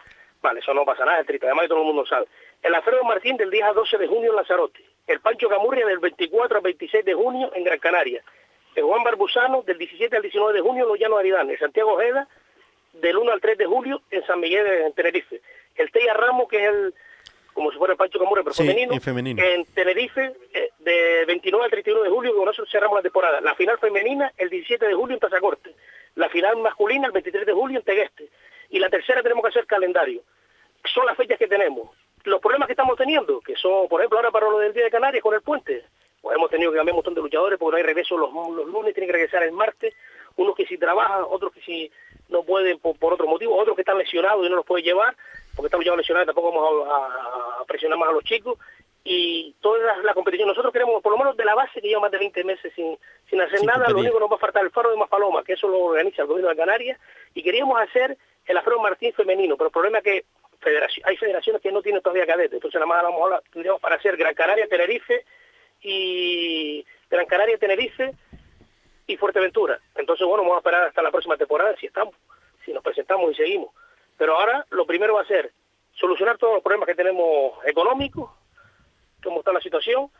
vale, eso no pasa nada, el 30 de mayo todo el mundo sabe, el Alfredo Martín del día 12 de junio en Lanzarote, el Pancho Camurria del 24 al 26 de junio en Gran Canaria, el Juan Barbusano del 17 al 19 de junio en Los Llanos Aridane, el Santiago Ojeda del 1 al 3 de julio en San Miguel de en Tenerife. El Teia Ramos, que es el, como si fuera el Pancho Camurra, pero Sí, femenino, en femenino. en Tenerife, eh, de 29 al 31 de julio, que con eso cerramos la temporada. La final femenina, el 17 de julio en Tazacorte. La final masculina, el 23 de julio en Tegueste. Y la tercera tenemos que hacer calendario. Son las fechas que tenemos. Los problemas que estamos teniendo, que son, por ejemplo, ahora para lo del Día de Canarias con el puente, pues hemos tenido que cambiar un montón de luchadores porque no hay regreso los, los lunes, tienen que regresar el martes, unos que sí trabajan, otros que sí no pueden por, por otro motivo, otros que están lesionados y no los pueden llevar, porque estamos ya lesionados, tampoco vamos a, presionar más a los chicos, y toda la, competición, nosotros queremos, por lo menos de la base que lleva más de 20 meses sin, sin hacer Sin nada, lo único que nos va a faltar el faro de Maspaloma, que eso lo organiza el gobierno de Canarias, y queríamos hacer el Alfredo Martín femenino, pero el problema es que hay federaciones que no tienen todavía cadetes, entonces nada más a lo mejor tendríamos para hacer Gran Canaria, Tenerife y Gran Canaria, Tenerife y Fuerteventura. Entonces, bueno, vamos a esperar hasta la próxima temporada si estamos, si nos presentamos y seguimos. Pero ahora lo primero va a ser solucionar todos los problemas que tenemos económicos, cómo está la situación,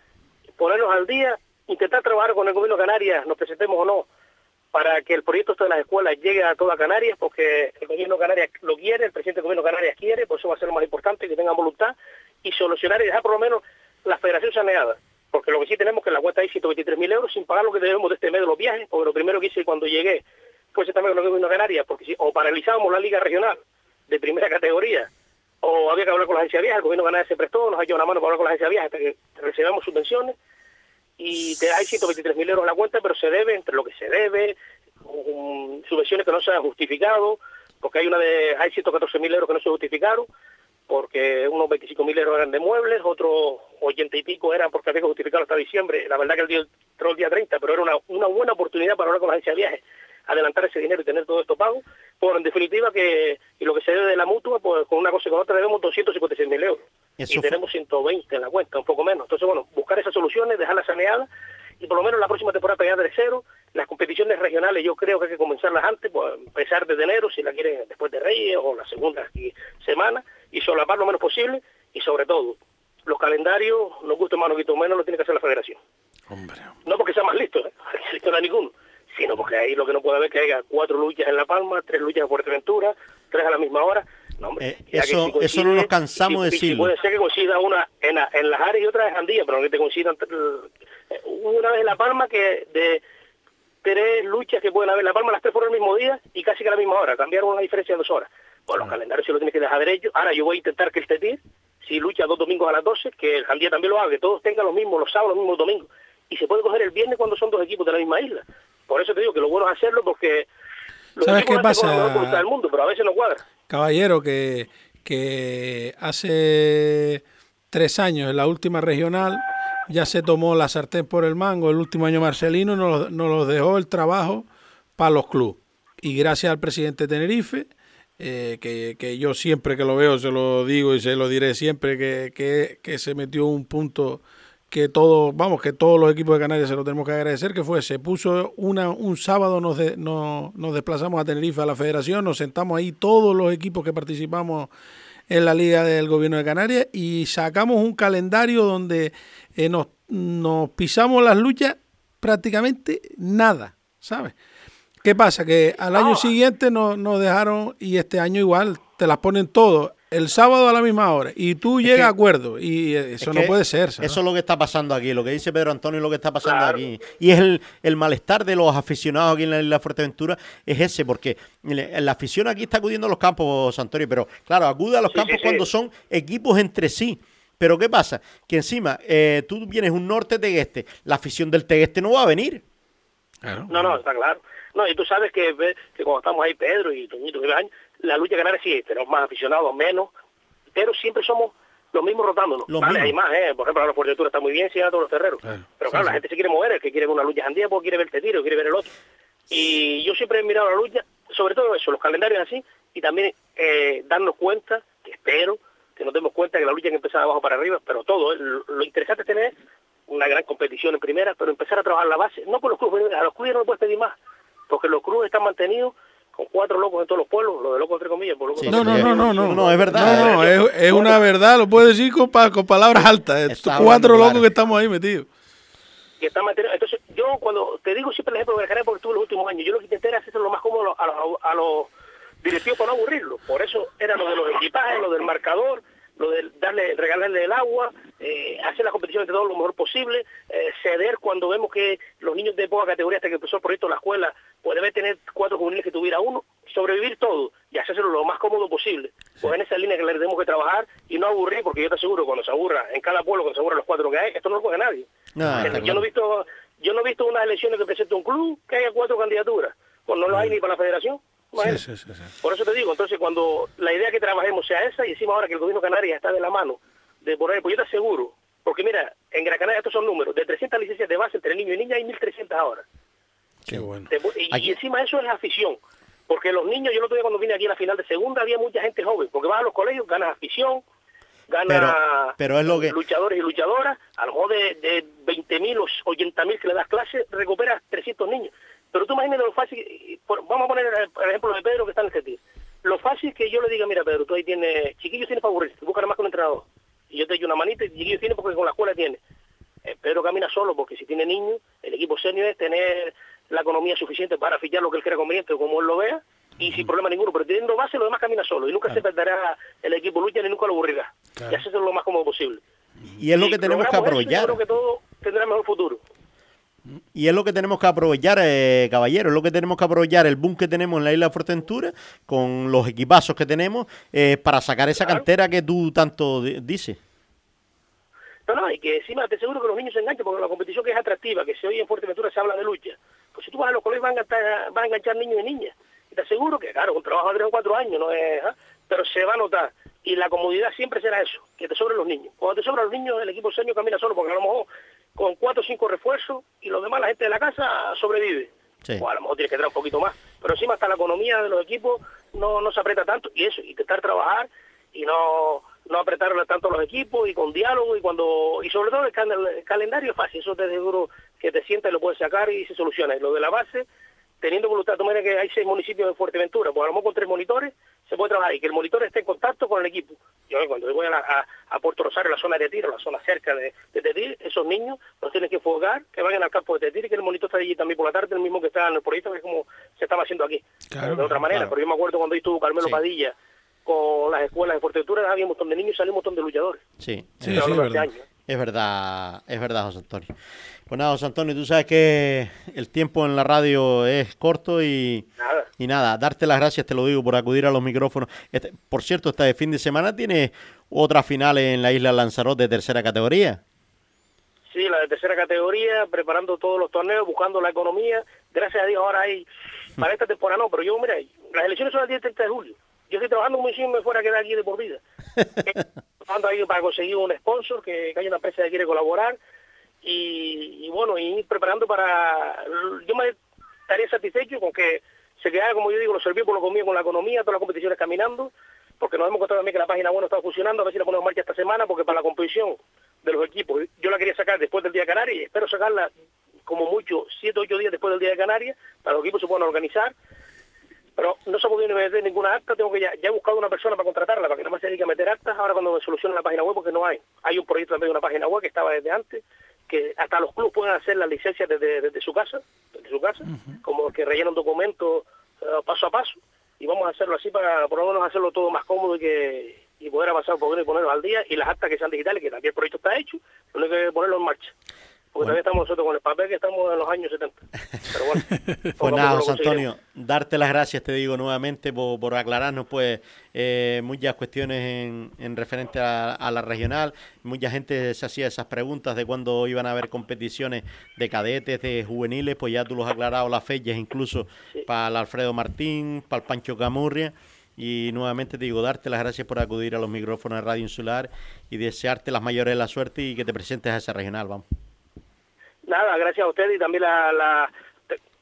ponernos al día, intentar trabajar con el gobierno de Canarias, nos presentemos o no, para que el proyecto este de las escuelas llegue a toda Canarias, porque el gobierno de Canarias lo quiere, el presidente del gobierno de Canarias quiere, por eso va a ser lo más importante, que tengan voluntad, y solucionar y dejar por lo menos la federación saneada. Porque lo que sí tenemos que la cuenta hay 123.000 euros sin pagar lo que debemos de este mes de los viajes, porque lo primero que hice cuando llegué fue también con el gobierno de Canarias, porque si o paralizábamos la liga regional de primera categoría, o había que hablar con la agencia viajes, el gobierno canario se prestó, nos ha hecho una mano para hablar con la agencia viajes hasta que recibamos subvenciones. Y te, hay 123 mil euros en la cuenta, pero se debe, entre lo que se debe, um, subvenciones que no se han justificado, porque hay una de, hay 114 mil euros que no se justificaron, porque unos 25 mil euros eran de muebles, otros 80 y pico eran porque había que justificarlo hasta diciembre. La verdad que el día, el día 30, pero era una, una buena oportunidad para hablar con la agencia de viajes, adelantar ese dinero y tener todo esto pago. Por en definitiva que, y lo que se debe de la mutua, pues con una cosa y con otra debemos 256 mil euros. Eso y tenemos 120 en la cuenta, un poco menos. Entonces, bueno, buscar esas soluciones, dejarlas saneadas y por lo menos la próxima temporada pegar de cero. Las competiciones regionales yo creo que hay que comenzarlas antes, pues empezar desde enero, si la quieren después de Reyes o la segunda semana, y solapar lo menos posible y sobre todo, los calendarios, nos guste más o quito menos, lo tiene que hacer la federación. No porque sea más listo, ¿eh? listo no hay ninguno, sino porque ahí lo que no puede haber es que haya cuatro luchas en La Palma, tres luchas en Fuerteventura, tres a la misma hora. No, hombre, Eh, eso- si coincide, eso no nos cansamos de si- y si decirlo. puede ser que coincida una en, en Las Ares y otra en Jandía, pero no que te coincidan. eh, una vez en La Palma que de tres luchas que pueden haber en La Palma, las tres fueron el mismo día y casi que a la misma hora, cambiaron una diferencia de dos horas. Bueno, los calendarios se lo tienes que dejar derecho. Ahora yo voy a intentar que el TETIR, si lucha dos domingos a las 12, que el Jandía también lo haga, que todos tengan los mismos, los sábados, los mismos domingos. Y se puede coger el viernes cuando son dos equipos de la misma isla. Por eso te digo que lo bueno es hacerlo porque ¿Sabes qué con pasa? del mundo, pero a veces no cuadra. Caballero, que, que hace tres años, en la última regional, ya se tomó la sartén por el mango. El último año Marcelino nos, nos dejó el trabajo para los clubes. Y gracias al presidente de Tenerife, eh, que, que yo siempre que lo veo se lo digo y se lo diré siempre, que, que, que se metió un punto que todo, vamos, que todos los equipos de Canarias se lo tenemos que agradecer, que fue, se puso una, un sábado, nos, de- no- nos desplazamos a Tenerife a la federación, nos sentamos ahí todos los equipos que participamos en la Liga del Gobierno de Canarias y sacamos un calendario donde eh, nos, nos pisamos las luchas prácticamente nada, ¿sabes? ¿Qué pasa? Que al año siguiente nos, nos dejaron y este año igual te las ponen todo el sábado a la misma hora y tú llegas a acuerdo y eh, eso Es no que puede ser. ¿sabes? Eso es lo que está pasando aquí, lo que dice Pedro Antonio es lo que está pasando aquí. Y es el, el malestar de los aficionados aquí en la isla de Fuerteventura, es ese, porque la afición aquí está acudiendo a los campos, Santorio, pero claro, acude a los Sí, campos sí, sí. cuando son equipos entre sí. Pero ¿qué pasa? Que encima eh, tú vienes un norte Tegueste, la afición del Tegueste no va a venir. No, no, está claro. No, y tú sabes que, ve- que cuando estamos ahí, Pedro y Toñito Iván, la lucha canaria sí, tenemos más aficionados, menos, pero siempre somos los mismos rotándonos. Los vale, mismos. hay más, ¿eh? Por ejemplo, la Fuerteventura está muy bien, sí, a todos los terreros. Pero claro, la gente se quiere mover, el que quiere ver una lucha andía, pues quiere ver el tiro, quiere ver el otro. Y yo siempre he mirado la lucha, sobre todo eso, los calendarios así, y también eh, darnos cuenta, que espero, que nos demos cuenta que la lucha que empezar de abajo para arriba, pero todo, ¿eh? lo, lo interesante es tener una gran competición en primera, pero empezar a trabajar la base, no por los clubes, a los clubes no les puedes pedir más, porque los clubes están mantenidos con cuatro locos en todos los pueblos, lo de locos entre comillas, por locos No, no, no, no, no. No, es verdad. No, no, es, es una verdad, lo puedo decir con, con palabras altas. Estos Está cuatro locos claro. que estamos ahí metidos. que están. Entonces, yo cuando te digo siempre el ejemplo de Canaria porque estuve los últimos años, yo lo que intenté era hacerlo lo más cómodo a los, a los directivos para no aburrirlos. Por eso era lo de los equipajes, lo del marcador, lo de darle, regalarle el agua, eh, hacer las competiciones de todo lo mejor posible, eh, ceder cuando vemos que los niños de poca categoría, hasta que empezó el proyecto de la escuela, pues debe tener cuatro juveniles que tuviera uno, sobrevivir todo y hacérselo lo más cómodo posible. Pues en esa línea que le tenemos que trabajar y no aburrir, porque yo te aseguro, cuando se aburra, en cada pueblo, cuando se aburra los cuatro que hay, esto no lo coge nadie. No, yo no he visto yo no he visto unas elecciones que presente un club que haya cuatro candidaturas pues no lo hay ni para la federación Imagínate. Sí, sí, sí, sí. por eso te digo entonces cuando la idea que trabajemos sea esa y encima ahora que el gobierno canario está de la mano de poner pues yo te aseguro porque mira en Gran Canaria estos son números de 300 licencias de base entre niños y niñas hay 1300 ahora Qué bueno. Te- y, y encima eso es afición porque los niños yo el otro día cuando vine aquí a la final de segunda había mucha gente joven porque vas a los colegios ganas afición gana Pero- pero es lo que- luchadores y luchadoras, a lo mejor de, de 20.000 o 80.000 que le das clase, recuperas 300 niños. Pero tú imagínate lo fácil, vamos a poner el, ejemplo de Pedro que está en el CETIR. Lo fácil que yo le diga, mira Pedro, tú ahí tienes, chiquillos tienes favoritos, busca más que un entrenador. Y yo te echo una manita y chiquillos tienes porque con la escuela tiene. Eh, Pedro camina solo porque si tiene niños, el equipo senior es tener la economía suficiente para fichar lo que él crea conveniente o como él lo vea y sin problema ninguno, pero teniendo base lo demás camina solo y nunca se perderá el equipo lucha ni nunca lo aburrirá. Y hacerlo lo más cómodo posible. Y es lo que tenemos que eso, aprovechar. yo creo que todo tendrá mejor futuro. Y es lo que tenemos que aprovechar, eh, caballero, es lo que tenemos que aprovechar, el boom que tenemos en la isla de Fuerteventura, con los equipazos que tenemos, eh, para sacar esa cantera que tú tanto di- dices. No, no, y que encima te aseguro que los niños se enganchan porque la competición que es atractiva, que se oye en Fuerteventura se habla de lucha. Pues si tú vas a los colegios van a enganchar, van a enganchar niños y niñas. Y te aseguro que, claro, un trabajo de tres o cuatro años, no es, ¿ah? pero se va a notar. Y la comodidad siempre será eso, que te sobren los niños. Cuando te sobran los niños, el equipo seño camina solo, porque a lo mejor con cuatro o cinco refuerzos y los demás, la gente de la casa sobrevive. Sí. O a lo mejor tienes que traer un poquito más. Pero encima hasta la economía de los equipos no, no se aprieta tanto. Y eso, intentar trabajar y no no apretarle tanto los equipos y con diálogo y cuando y sobre todo el, cal- el calendario es fácil, eso te aseguro que te sientas y lo puedes sacar y se soluciona. Y lo de la base, teniendo voluntad, tú mira que hay seis municipios en Fuerteventura, pues a lo mejor con tres monitores se puede trabajar y que el monitor esté en contacto con el equipo. Yo cuando voy a, la- a, a Puerto Rosario, la zona de tiro, la zona cerca de, de Tetir, esos niños los tienen que enfocar, que vayan al campo de Tetir y que el monitor está allí también por la tarde, el mismo que está en el proyecto, que es como se estaba haciendo aquí. Claro, de otra manera, claro. pero yo me acuerdo cuando estuvo Carmelo Sí. Padilla con las escuelas de Fuerteventura, había un montón de niños y salía un montón de luchadores. Sí, Sí, sí, es verdad. Es verdad, es verdad, José Antonio. Pues nada, José Antonio, tú sabes que el tiempo en la radio es corto y Nada. y nada, darte las gracias, te lo digo, por acudir a los micrófonos. Este- por cierto, este fin de semana tiene otra final en la isla Lanzarote de tercera categoría. Sí, la de tercera categoría, preparando todos los torneos, buscando la economía. Gracias a Dios ahora hay, para esta temporada no, pero yo, mira, las elecciones son el día 30 de julio. Yo estoy trabajando muy sin me fuera a quedar aquí de por vida. trabajando ahí para conseguir un sponsor, que, que haya una empresa que quiere colaborar. Y, y bueno, y preparando para... Yo me estaría satisfecho con que se quedara, como yo digo, los servicios lo comido con la economía, todas las competiciones caminando, porque nos hemos encontrado también que la página web no está funcionando, a ver si la ponemos marcha esta semana, porque para la competición de los equipos, yo la quería sacar después del Día de Canarias y espero sacarla como mucho, siete o ocho días después del Día de Canarias, para los equipos se puedan organizar. Pero no se ha podido meter ninguna acta, tengo que ya, ya he buscado una persona para contratarla, para que nada más se dedique a meter actas, ahora cuando me solucione la página web, porque no hay. Hay un proyecto también de una página web que estaba desde antes, que hasta los clubes pueden hacer las licencias desde, desde su casa, desde su casa, como que rellenan documentos eh, paso a paso, y vamos a hacerlo así para por lo menos hacerlo todo más cómodo y que y poder avanzar un poquito y al día, y las actas que sean digitales, que también el proyecto está hecho, lo único que ponerlo en marcha. Porque todavía estamos nosotros con el papel que estamos en los años 70. Pero bueno, Pues nada, José. Antonio, darte las gracias, te digo nuevamente, por, por aclararnos pues eh, muchas cuestiones en, en referente a, a la regional. Mucha gente se hacía esas preguntas de cuándo iban a haber competiciones de cadetes, de juveniles, pues ya tú los has aclarado las fechas, incluso para el Alfredo Martín, para el Pancho Camurria. Y nuevamente te digo, darte las gracias por acudir a los micrófonos de Radio Insular y desearte las mayores de la suerte y que te presentes a esa regional, vamos. Nada, gracias a ustedes y también la, la-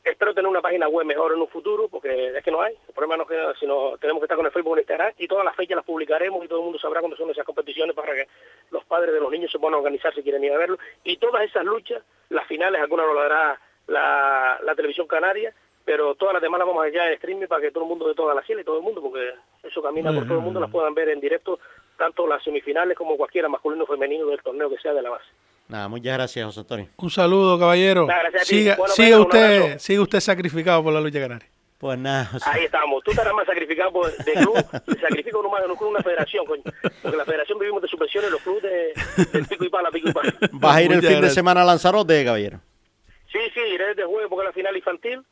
espero tener una página web mejor en un futuro, porque es que no hay. El problema no es que sino tenemos que estar con el Facebook y y todas las fechas las publicaremos y todo el mundo sabrá cuándo son esas competiciones para que los padres de los niños se puedan organizar si quieren ir a verlo. Y todas esas luchas, las finales, algunas lo dará la, la televisión canaria, pero todas las demás las vamos allá en streaming para que todo el mundo de todas las islas y todo el mundo, porque eso camina por todo el mundo, las puedan ver en directo, tanto las semifinales como cualquiera masculino o femenino del torneo que sea de la base. Nada, muchas gracias, José Antonio. Un saludo, caballero. Nada, gracias a ti. Siga, Bueno, siga usted, siga usted sacrificado por la lucha canaria. Pues nada, José- Ahí estamos. Tú estarás más sacrificado por, de club. Sacrifica uno más en un club, una federación, coño. Porque la federación vivimos de subvenciones, los clubes de, del pico y pala, pico y pala. ¿Vas a ir el fin de semana a Lanzarote, caballero? Sí, sí, iré desde jueves porque es la final infantil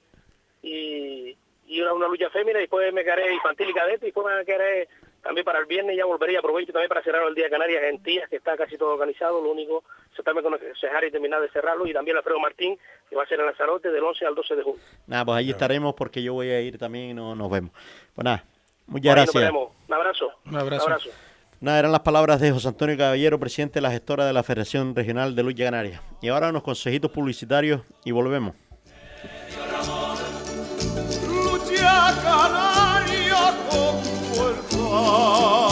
y, y una, una lucha fémina y después me quedaré infantil y cadete y después me quedaré también para el viernes ya volveré y aprovecho también para cerrar el Día de Canarias en Tías, que está casi todo organizado, lo único se también con cerrar y terminar de cerrarlo y también Alfredo Martín, que va a ser en Lanzarote del 11 al 12 de junio. Nada, pues allí estaremos porque yo voy a ir también y no, nos vemos. Pues nada, muchas Ahí nos gracias. veremos. Un abrazo. Un abrazo. Nada, eran las palabras de José Antonio Caballero, presidente de la gestora de la Federación Regional de Lucha Canaria. Y ahora unos consejitos publicitarios y volvemos. Lucha canaria con fuerza.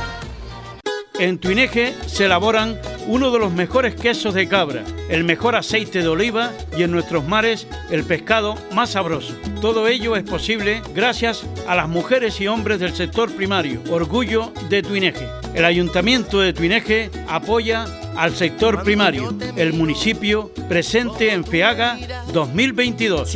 En Tuineje se elaboran uno de los mejores quesos de cabra, el mejor aceite de oliva y en nuestros mares el pescado más sabroso. Todo ello es posible gracias a las mujeres y hombres del sector primario, orgullo de Tuineje. El Ayuntamiento de Tuineje apoya al sector primario, el municipio presente en FEAGA 2022.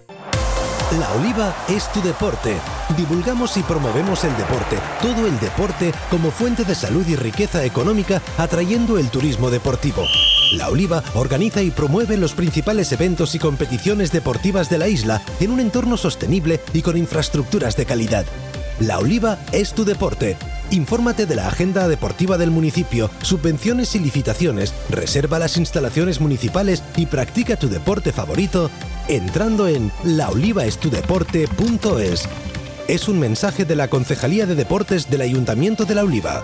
La Oliva es tu deporte. Divulgamos y promovemos el deporte, todo el deporte, como fuente de salud y riqueza económica, atrayendo el turismo deportivo. La Oliva organiza y promueve los principales eventos y competiciones deportivas de la isla en un entorno sostenible y con infraestructuras de calidad. La Oliva es tu deporte. Infórmate de la agenda deportiva del municipio, subvenciones y licitaciones, reserva las instalaciones municipales y practica tu deporte favorito entrando en laolivaestudeporte.es. Es un mensaje de la Concejalía de Deportes del Ayuntamiento de La Oliva.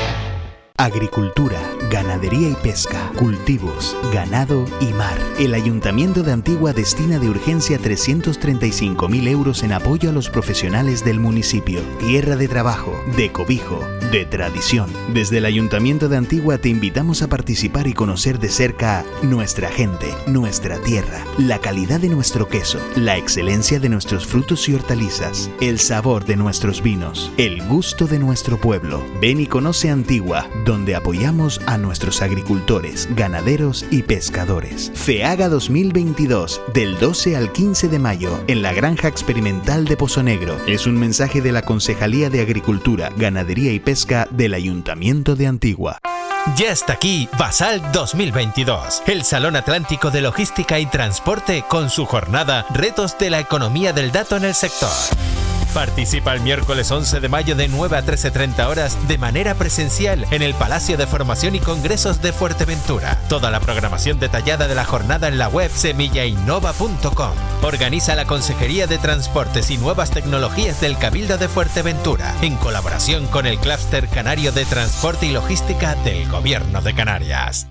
Agricultura, ganadería y pesca, cultivos, ganado y mar. El Ayuntamiento de Antigua destina de urgencia 335.000 euros en apoyo a los profesionales del municipio. Tierra de trabajo, de cobijo, de tradición. Desde el Ayuntamiento de Antigua te invitamos a participar y conocer de cerca nuestra gente, nuestra tierra, la calidad de nuestro queso, la excelencia de nuestros frutos y hortalizas, el sabor de nuestros vinos, el gusto de nuestro pueblo. Ven y conoce Antigua, donde apoyamos a nuestros agricultores, ganaderos y pescadores. FEAGA 2022, del 12 al 15 de mayo, en la Granja Experimental de Pozo Negro. Es un mensaje de la Concejalía de Agricultura, Ganadería y Pesca del Ayuntamiento de Antigua. Ya está aquí Basal 2022, el Salón Atlántico de Logística y Transporte con su jornada Retos de la Economía del Dato en el Sector. Participa el miércoles 11 de mayo de 9 a 13.30 horas de manera presencial en el Palacio de Formación y Congresos de Fuerteventura. Toda la programación detallada de la jornada en la web semillainova.com. Organiza la Consejería de Transportes y Nuevas Tecnologías del Cabildo de Fuerteventura en colaboración con el Clúster Canario de Transporte y Logística del Gobierno de Canarias.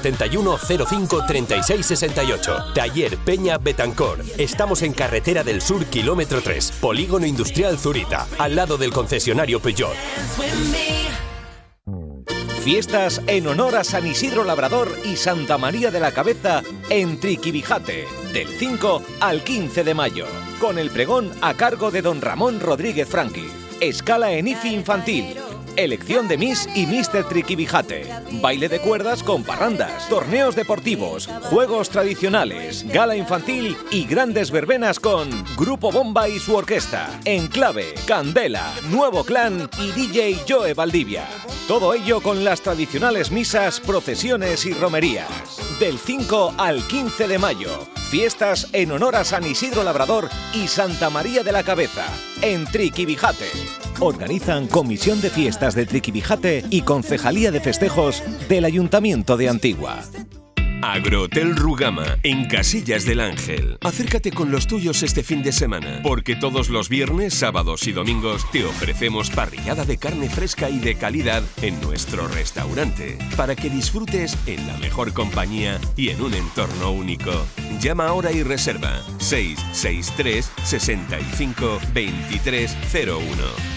671 05 36 68. Taller Peña Betancor. Estamos en Carretera del Sur, kilómetro 3, Polígono Industrial Zurita, al lado del concesionario Peugeot. Fiestas en honor a San Isidro Labrador y Santa María de la Cabeza en Triquibijate, del 5 al 15 de mayo, con el pregón a cargo de don Ramón Rodríguez Franqui. Escala en IFI infantil. Elección de Miss y Mr. Triquibijate. Baile de cuerdas con parrandas, torneos deportivos, juegos tradicionales, gala infantil y grandes verbenas con Grupo Bomba y su orquesta. Enclave, Candela, Nuevo Clan y DJ Joe Valdivia. Todo ello con las tradicionales misas, procesiones y romerías. Del 5 al 15 de mayo. Fiestas en honor a San Isidro Labrador y Santa María de la Cabeza, en Triquibijate. Organizan Comisión de Fiestas de Triquibijate y Concejalía de Festejos del Ayuntamiento de Antigua. Agrohotel Rugama, en Casillas del Ángel. Acércate con los tuyos este fin de semana, porque todos los viernes, sábados y domingos te ofrecemos parrillada de carne fresca y de calidad en nuestro restaurante, para que disfrutes en la mejor compañía y en un entorno único. Llama ahora y reserva 663 65 2301.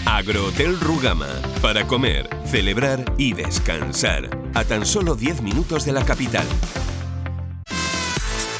Agrohotel Rugama, para comer, celebrar y descansar, a tan solo 10 minutos de la capital.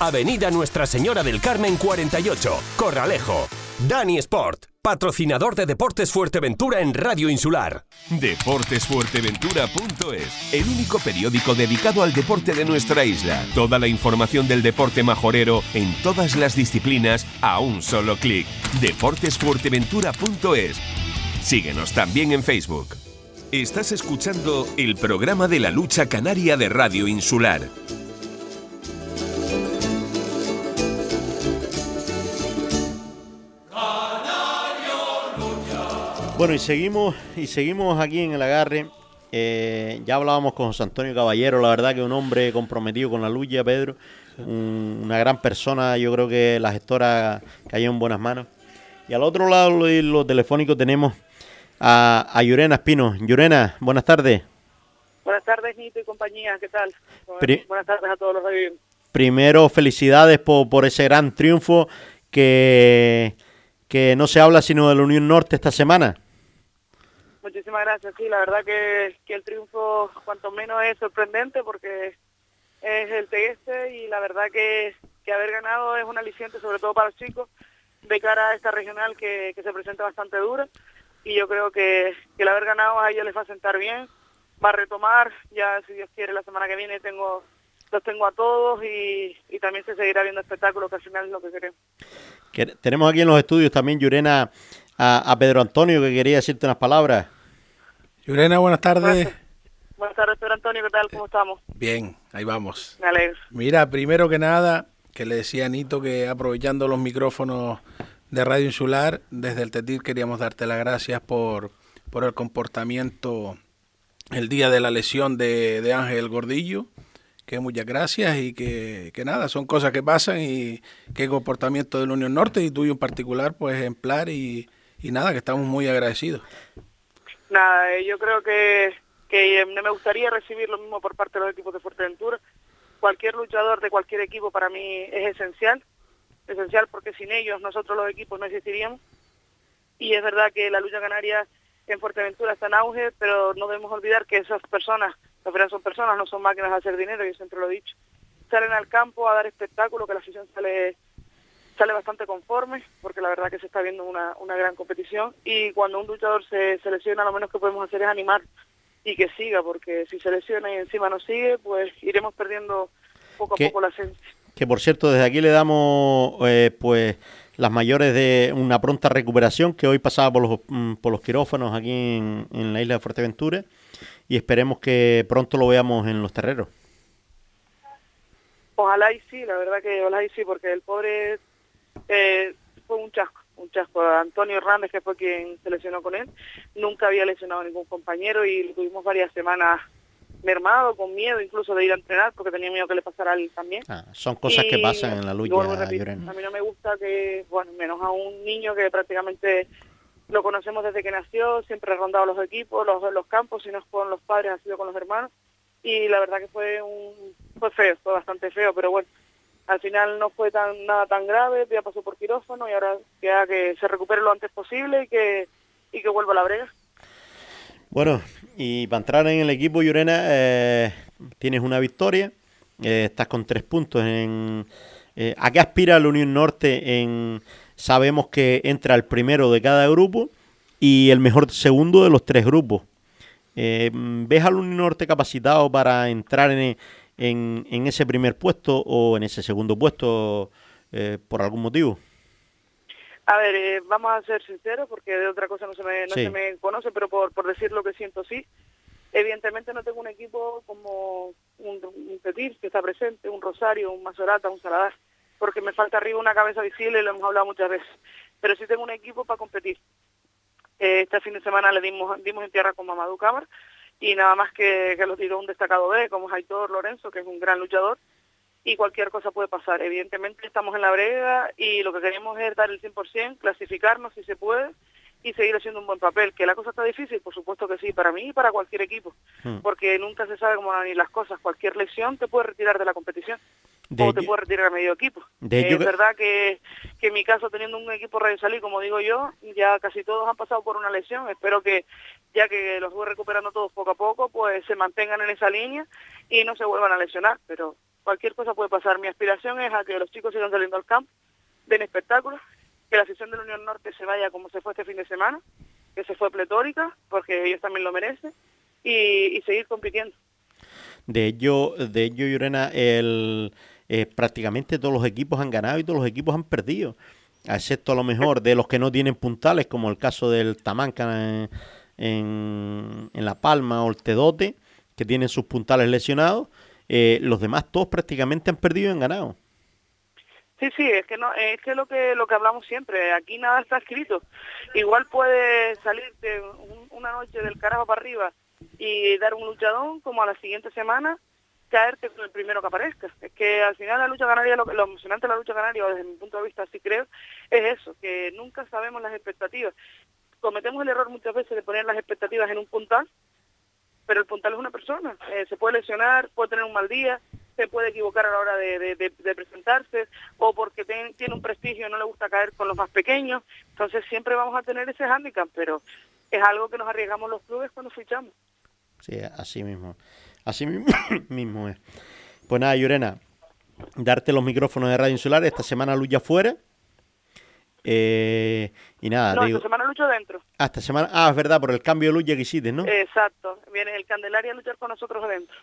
Avenida Nuestra Señora del Carmen 48, Corralejo. Dani Sport, patrocinador de Deportes Fuerteventura en Radio Insular. Deportesfuerteventura.es, el único periódico dedicado al deporte de nuestra isla. Toda la información del deporte majorero en todas las disciplinas a un solo clic. Deportesfuerteventura.es. Síguenos también en Facebook. Estás escuchando el programa de la lucha canaria de Radio Insular. Bueno, y seguimos, y seguimos aquí en el agarre. Eh, ya hablábamos con José Antonio Caballero, la verdad que un hombre comprometido con la lucha, Pedro. Un- una gran persona, yo creo que la gestora cayó en buenas manos. Y al otro lado de los telefónicos tenemos a, a Yurena Espino. Yurena, buenas tardes. Buenas tardes, Nito y compañía, ¿qué tal? Pri- Buenas tardes a todos los radios. Primero, felicidades por, por ese gran triunfo que, que no se habla sino de la Unión Norte esta semana. Muchísimas gracias. Sí, la verdad que, el triunfo, cuanto menos, es sorprendente porque es el Tegueste y la verdad que, que haber ganado es un aliciente, sobre todo para los chicos, de cara a esta regional que, que se presenta bastante dura. Y yo creo que, que el haber ganado a ellos les va a sentar bien, va a retomar. Ya, si Dios quiere, la semana que viene tengo los tengo a todos y, y también se seguirá viendo espectáculos, que al final es lo que queremos. Que- tenemos aquí en los estudios también, Yurena, a, a Pedro Antonio, que quería decirte unas palabras. Yurena, buenas tardes. Buenas tardes, Pedro Antonio, ¿qué tal? ¿Cómo estamos? Bien, ahí vamos. Me alegro. Mira, primero que nada, que le decía a Nito que aprovechando los micrófonos de Radio Insular, desde el TETIR queríamos darte las gracias por, por el comportamiento el día de la lesión de, de Ángel Gordillo, que muchas gracias y que, que nada, son cosas que pasan y qué comportamiento de la Unión Norte y tuyo en particular, pues ejemplar y, y nada, que estamos muy agradecidos. Nada, eh, yo creo que, que eh, me gustaría recibir lo mismo por parte de los equipos de Fuerteventura. Cualquier luchador de cualquier equipo para mí es esencial, esencial porque sin ellos nosotros los equipos no existiríamos. Y es verdad que la lucha canaria en Fuerteventura está en auge, pero no debemos olvidar que esas personas, las verdad son personas, no son máquinas de hacer dinero, yo siempre lo he dicho. Salen al campo a dar espectáculo, que la afición sale sale bastante conforme, porque la verdad que se está viendo una, una gran competición y cuando un luchador se, se lesiona lo menos que podemos hacer es animar y que siga, porque si se lesiona y encima no sigue, pues iremos perdiendo poco a poco la esencia. Que por cierto, desde aquí le damos eh, pues las mayores de una pronta recuperación que hoy pasaba por los, mm, por los quirófanos aquí en, en la isla de Fuerteventura y esperemos que pronto lo veamos en los terreros. Ojalá y sí, la verdad que ojalá y sí, porque el pobre eh, fue un chasco, un chasco. Antonio Hernández, que fue quien se lesionó con él, nunca había lesionado a ningún compañero y tuvimos varias semanas mermado, con miedo incluso de ir a entrenar, porque tenía miedo que le pasara a él también. Ah, son cosas que pasan en la lucha, repito, Llorena. A mí no me gusta que, bueno, menos a un niño que prácticamente lo conocemos desde que nació, siempre ha rondado los equipos, los, los campos, si no es con los padres, ha sido con los hermanos. Y la verdad que fue un fue feo, fue bastante feo, pero bueno, al final no fue tan nada tan grave, ya pasó por quirófano y ahora queda que se recupere lo antes posible y que y que vuelva a la brega. Bueno, y para entrar en el equipo, Llorena, eh, tienes una victoria, eh, estás con tres puntos. En, eh, ¿A qué aspira la Unión Norte? En, sabemos que entra el primero de cada grupo y el mejor segundo de los tres grupos. Eh, ¿Ves al Unión Norte capacitado para entrar en, en, en ese primer puesto o en ese segundo puesto eh, por algún motivo? A ver, eh, vamos a ser sinceros porque de otra cosa no se me, no Sí. se me conoce, pero por, por decir lo que siento sí. Evidentemente no tengo un equipo como un, un Petir que está presente, un Rosario, un Mazorata, un Saladar, porque me falta arriba una cabeza visible y lo hemos hablado muchas veces. Pero sí tengo un equipo para competir. Eh, este fin de semana le dimos, dimos en tierra con Mamadou Cámara y nada más que, que lo tiró un destacado B como Aitor Lorenzo, que es un gran luchador, y cualquier cosa puede pasar. Evidentemente estamos en la brega y lo que queremos es dar el 100%, clasificarnos si se puede y seguir haciendo un buen papel. Que la cosa está difícil, por supuesto que sí, para mí y para cualquier equipo, Hmm. porque nunca se sabe cómo van a venir las cosas. Cualquier lesión te puede retirar de la competición De o te puede retirar a medio equipo. de Eh, es verdad que, que en mi caso, teniendo un equipo Radio Salí, como digo yo, ya casi todos han pasado por una lesión. Espero que, ya que los voy recuperando todos poco a poco, pues se mantengan en esa línea y no se vuelvan a lesionar. Pero cualquier cosa puede pasar. Mi aspiración es a que los chicos sigan saliendo al campo, den espectáculos, que la sesión de la Unión Norte se vaya como se fue este fin de semana, que se fue pletórica, porque ellos también lo merecen, y, seguir compitiendo. De ello, de ello, Llorena, el, eh, prácticamente todos los equipos han ganado y todos los equipos han perdido. Excepto a lo mejor de los que no tienen puntales, como el caso del Tamanca en, en, en La Palma o que tienen sus puntales lesionados. Eh, los demás todos prácticamente han perdido y han ganado. Sí, sí, es que no, es que lo que lo que hablamos siempre, aquí nada está escrito. Igual puede salirte un- una noche del carajo para arriba y dar un luchadón, como a la siguiente semana caerte con el primero que aparezca. Es que al final la lucha canaria, lo, lo emocionante de la lucha canaria, desde mi punto de vista, así creo, es eso, que nunca sabemos las expectativas. Cometemos el error muchas veces de poner las expectativas en un puntal, pero el puntal es una persona. Eh, se puede lesionar, puede tener un mal día, se puede equivocar a la hora de, presentarse, o porque tiene un prestigio y no le gusta caer con los más pequeños. Entonces siempre vamos a tener ese hándicap, pero es algo que nos arriesgamos los clubes cuando fichamos. Sí, así mismo. Así mismo, es. Pues nada, Llorena, darte los micrófonos de Radio Insular. Esta semana lucha fuera. Eh, y nada, no, digo, esta semana lucho dentro. esta semana, ah, es verdad, por el cambio de lucha que hiciste, ¿no? Exacto. Viene el Candelaria a luchar con nosotros adentro.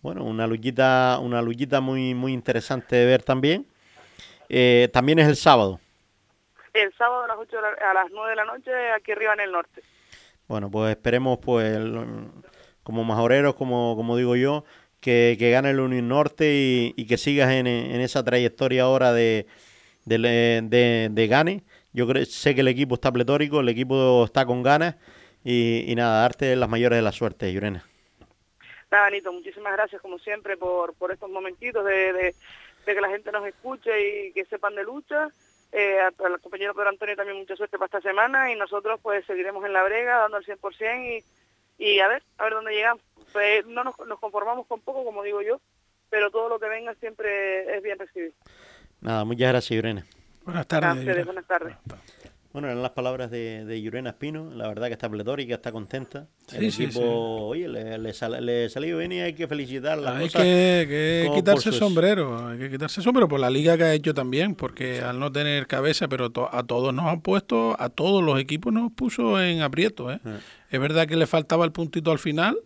Bueno, una luchita, una luchita muy, muy interesante de ver también. Eh, también es el sábado. El sábado a las, 8 de la- a las 9 de la noche aquí arriba en el norte. Bueno, pues esperemos, pues, como majoreros, como, como digo yo, que, que gane el Unión Norte y, y que sigas en, en esa trayectoria ahora de, de, de, de gane. Yo creo, sé que el equipo está pletórico, el equipo está con ganas y, y nada, darte las mayores de la suerte, Llorena. Nada, Anito, muchísimas gracias como siempre por, por estos momentitos de, de, que la gente nos escuche y que sepan de lucha. Eh, al compañero Pedro Antonio también mucha suerte para esta semana y nosotros pues seguiremos en la brega dando el 100% y, y a ver, a ver dónde llegamos. Pues, no nos, nos conformamos con poco, como digo yo, pero todo lo que venga siempre es bien recibido. Nada, muchas gracias, Llorena. Buenas ustedes, buenas tardes. Bueno, eran las palabras de, de Yurena Espino. La verdad que está pletórica, está contenta. El Sí, sí, equipo, sí. oye, le, le, sal- le salió bien y hay que felicitar las Hay cosas que, quitarse por el sombrero, hay que quitarse el sombrero por la liga que ha hecho también, porque al no tener cabeza, pero to- a todos nos han puesto, a todos los equipos nos puso en aprieto. ¿eh? Ah. Es verdad que le faltaba el puntito al final,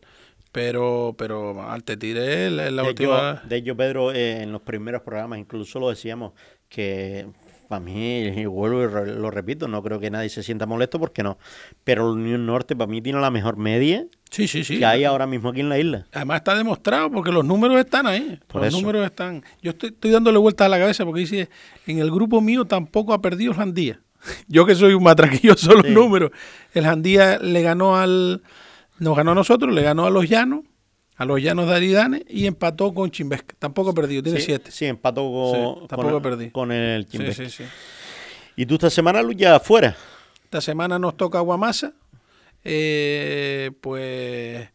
pero pero al te tiré la, la de, última... de hecho, Pedro, eh, en los primeros programas incluso lo decíamos que para mí, y vuelvo y re- lo repito, no creo que nadie se sienta molesto porque no. Pero la Unión Norte para mí tiene la mejor media Sí, sí, sí. que hay ahora mismo aquí en la isla. Además está demostrado porque los números están ahí. Por los eso. números están. Yo estoy, estoy dándole vueltas a la cabeza porque dice, en el grupo mío tampoco ha perdido el Jandía. Yo que soy un matraquilloso los Sí. números. El Jandía le ganó al nos ganó a nosotros, le ganó a los Llanos, a los Llanos de Aridane y empató con Chimbesca. Tampoco ha perdido, tiene Sí, siete. Sí, empató con, Sí, tampoco con, perdí. con el Chimbesca. sí, sí. Y tú esta semana luchas afuera. Esta semana nos toca Guamasa. Eh, pues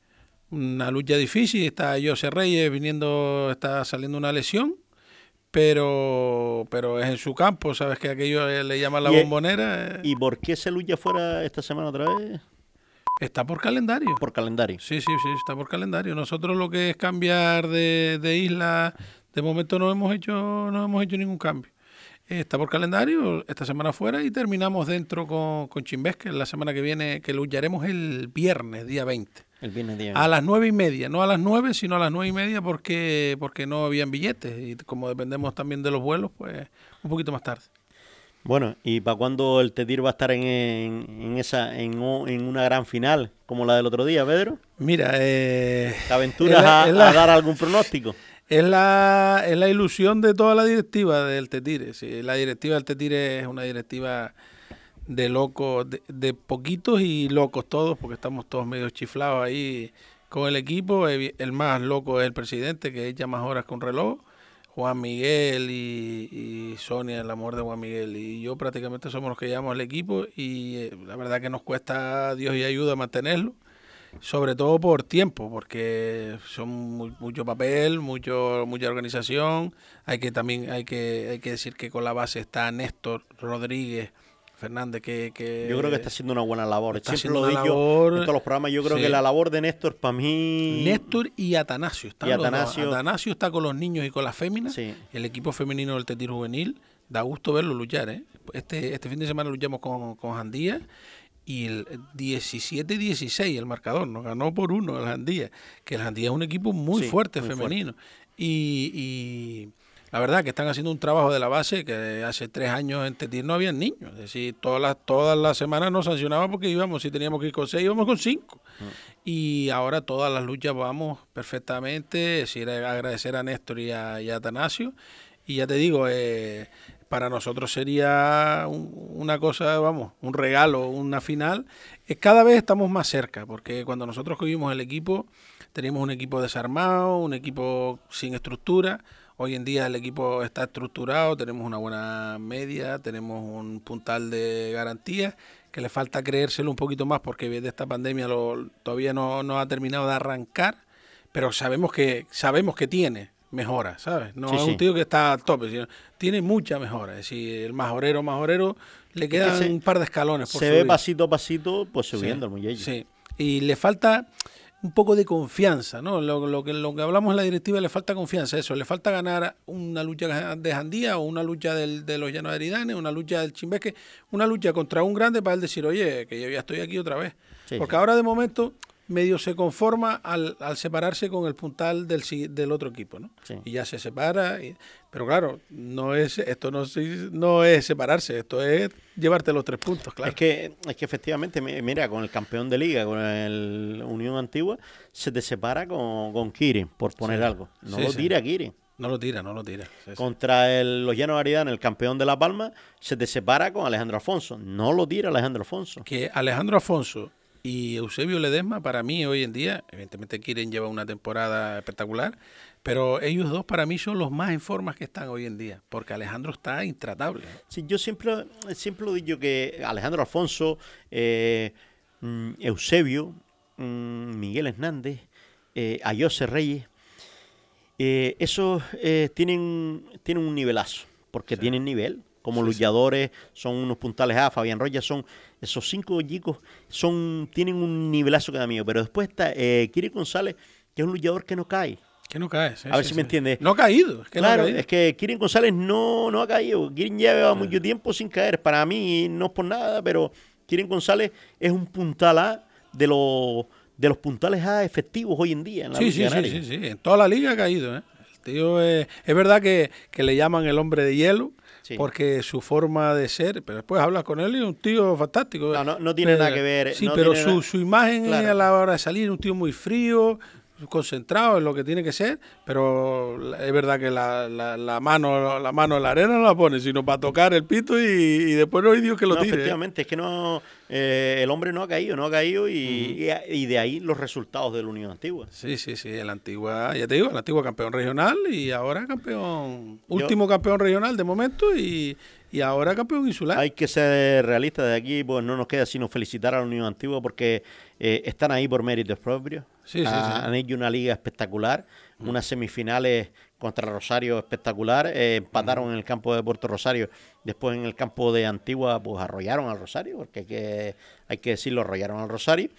una lucha difícil. Está José Reyes viniendo, está saliendo una lesión. Pero, pero es en su campo, sabes que aquello eh, le llaman la bombonera. eh, ¿Y por qué se lucha afuera esta semana otra vez? Está por calendario. Por calendario. Sí, sí, sí, está por calendario. Nosotros lo que es cambiar de, de isla, de momento no hemos hecho, no hemos hecho ningún cambio. Está por calendario, esta semana fuera y terminamos dentro con, con Chimbés, que la semana que viene, que lucharemos el viernes, día 20. El viernes día A las nueve y media, no a las nueve, sino a las nueve y media porque, porque no habían billetes. Y como dependemos también de los vuelos, pues un poquito más tarde. Bueno, ¿y para cuándo el Tetir va a estar en, en, en esa en, en una gran final como la del otro día, Pedro? Mira, eh, ¿Te aventuras la- a, es la- a dar algún pronóstico? Es la, es la ilusión de toda la directiva del Tetire. sí. La directiva del Tetire es una directiva de locos, de, de poquitos y locos todos, porque estamos todos medio chiflados ahí con el equipo. El, el más loco es el presidente, que echa más horas con reloj. Juan Miguel y, y Sonia, el amor de Juan Miguel. Y yo prácticamente somos los que llevamos el equipo y eh, la verdad que nos cuesta Dios y ayuda mantenerlo sobre todo por tiempo, porque son mu- mucho papel, mucho mucha organización. Hay que también hay que hay que decir que con la base está Néstor Rodríguez Fernández que, que Yo creo que está haciendo una buena labor. está Siempre haciendo lo labor, en todos los programas. Yo creo sí. que la labor de Néstor, para mí... Néstor y Atanasio. Están Y los. Atanasio. Atanasio está con los niños y con las féminas. El equipo femenino del Tetir Juvenil. Da gusto verlo luchar. ¿eh? Este, este fin de semana luchamos con, con Jandía y el 17-16 el marcador. Nos ganó por uno el Jandía. Que el Jandía es un equipo muy Sí, fuerte muy femenino. Y la verdad que están haciendo un trabajo de la base que hace tres años en Tetir no había niños. Es decir, todas las, todas las semanas nos sancionaban porque íbamos, si teníamos que ir con seis, íbamos con cinco. Y ahora todas las luchas vamos perfectamente. Es decir, agradecer a Néstor y a, y a Atanasio. Y ya te digo, eh, para nosotros sería un- una cosa, vamos, un regalo, una final. Eh, cada vez estamos más cerca, porque cuando nosotros cogimos el equipo, teníamos un equipo desarmado, un equipo sin estructura. Hoy en día el equipo está estructurado, tenemos una buena media, tenemos un puntal de garantía, que le falta creérselo un poquito más porque de esta pandemia lo, todavía no, no ha terminado de arrancar, pero sabemos que sabemos que tiene mejora, ¿sabes? No Sí, es un tío que está al tope, sino tiene mucha mejora. Es decir, el majorero, majorero, le quedan se- un par de escalones. Por Se ve pasito a pasito, pues Sí, subiendo el muelle. Sí, y le falta un poco de confianza, ¿no? Lo, lo que, lo que hablamos en la directiva le falta confianza, eso, le falta ganar una lucha de Jandía o una lucha del, de los Llanos de una lucha del Chimbeque, una lucha contra un grande para él decir, oye, que yo ya estoy aquí otra vez. Sí, Porque sí. ahora de momento medio se conforma al, al separarse con el puntal del, del otro equipo, ¿no? Y ya se separa, y- pero claro, no es esto no, no es separarse, esto es llevarte los tres puntos, claro. Es que, es que efectivamente, mi- mira, con el campeón de liga, con el Unión Antigua, se te separa con, con Kirin, por poner Sí. algo. No Sí, lo tira Kirin. No lo tira, no lo tira. Sí, sí. Contra el, los Llanos de Aridane, el campeón de La Palma, se te separa con Alejandro Alfonso. No lo tira Alejandro Alfonso. que Alejandro Afonso y Eusebio Ledesma para mí hoy en día, evidentemente quieren llevar una temporada espectacular, pero ellos dos para mí son los más en forma que están hoy en día, porque Alejandro está intratable. Sí, yo siempre, siempre lo he dicho que Alejandro Alfonso, eh, mm, Eusebio, mm, Miguel Hernández, eh, Ayose Reyes, eh, esos eh, tienen, tienen un nivelazo, porque tienen nivel. Como luchadores, son unos puntales A, Fabián Roya, son esos cinco chicos, son, tienen un nivelazo cada mío. Pero después está eh, Kiri González, que es un luchador que no cae. Que no cae. sí, A ver si me entiendes. No ha caído. Es que no ha claro, caído. es que Kirin González no, no ha caído. Kirin lleva mucho tiempo sin caer. Para mí no es por nada, pero Kirin González es un puntal A de los, de los puntales A efectivos hoy en día en la Sí, Liga sí, sí, sí, sí, en toda la liga ha caído. ¿eh? El tío es, es verdad que, que le llaman el hombre de hielo, Sí. porque su forma de ser, pero después hablas con él y es un tío fantástico. No, no- no tiene nada que ver, Sí, no pero su, nada- su imagen Claro. a la hora de salir, un tío muy frío, concentrado en lo que tiene que ser, pero es verdad que la, la, la mano la mano en la arena no la pone, sino para tocar el pito y, y después no hay Dios que lo No, tire. ¿eh? efectivamente, es que no eh, el hombre no ha caído, no ha caído y, y- y de ahí los resultados de la Unión Antigua. Sí, sí, sí, el antigua, ya te digo, el antiguo campeón regional y ahora campeón, Yo- último campeón regional de momento y, y ahora campeón insular. Hay que ser realistas de aquí, pues no nos queda sino felicitar a la Unión Antigua porque eh, están ahí por méritos propios. Sí, sí, sí. Han hecho una liga espectacular, unas semifinales contra Rosario espectacular, eh, empataron en el campo de Puerto Rosario, después en el campo de Antigua pues arrollaron al Rosario, porque hay que, hay que decirlo, arrollaron al Rosario.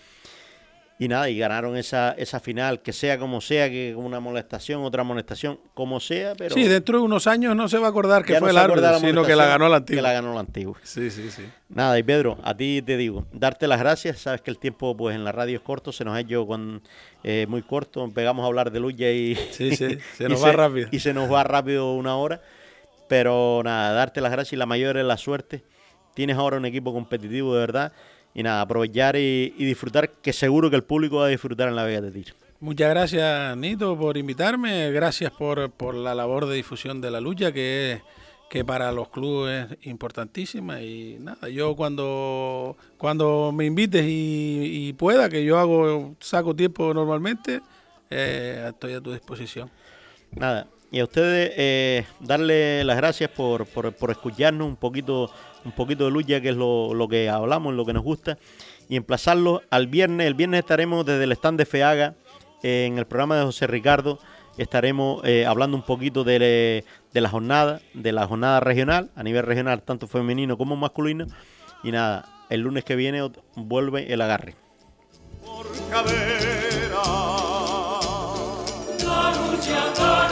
Y nada, y ganaron esa, esa final, que sea como sea, que una molestación, otra molestación, como sea, pero... Sí, dentro de unos años no se va a acordar que fue el árbitro, sino que la ganó la antigua. Que la ganó la antigua. Sí, sí, sí. Nada, y Pedro, a ti te digo, darte las gracias, sabes que el tiempo pues en la radio es corto, se nos ha hecho con, eh, muy corto, pegamos a hablar de lucha y... Sí, sí, se nos va rápido. Y se nos va rápido una hora, pero nada, darte las gracias y la mayor es la suerte. Tienes ahora un equipo competitivo de verdad y nada, aprovechar y, disfrutar, que seguro que el público va a disfrutar en la Vega de Tiro. Muchas gracias, Nito, por invitarme. Gracias por, por la labor de difusión de la lucha, que es que para los clubes es importantísima. Y nada, yo cuando, cuando me invites y, pueda, que yo hago saco tiempo normalmente, eh, estoy a tu disposición. Nada, y a ustedes eh, darle las gracias por, por, por, escucharnos un poquito, un poquito de lucha, que es lo, lo, que hablamos, lo que nos gusta, y emplazarlos al viernes. El viernes estaremos desde el stand de FEAGA eh, en el programa de José Ricardo. Estaremos eh, hablando un poquito de, eh, de, la jornada, de la jornada regional, a nivel regional, tanto femenino como masculino. Y nada, el lunes que viene vuelve el agarre. Por cadera, la lucha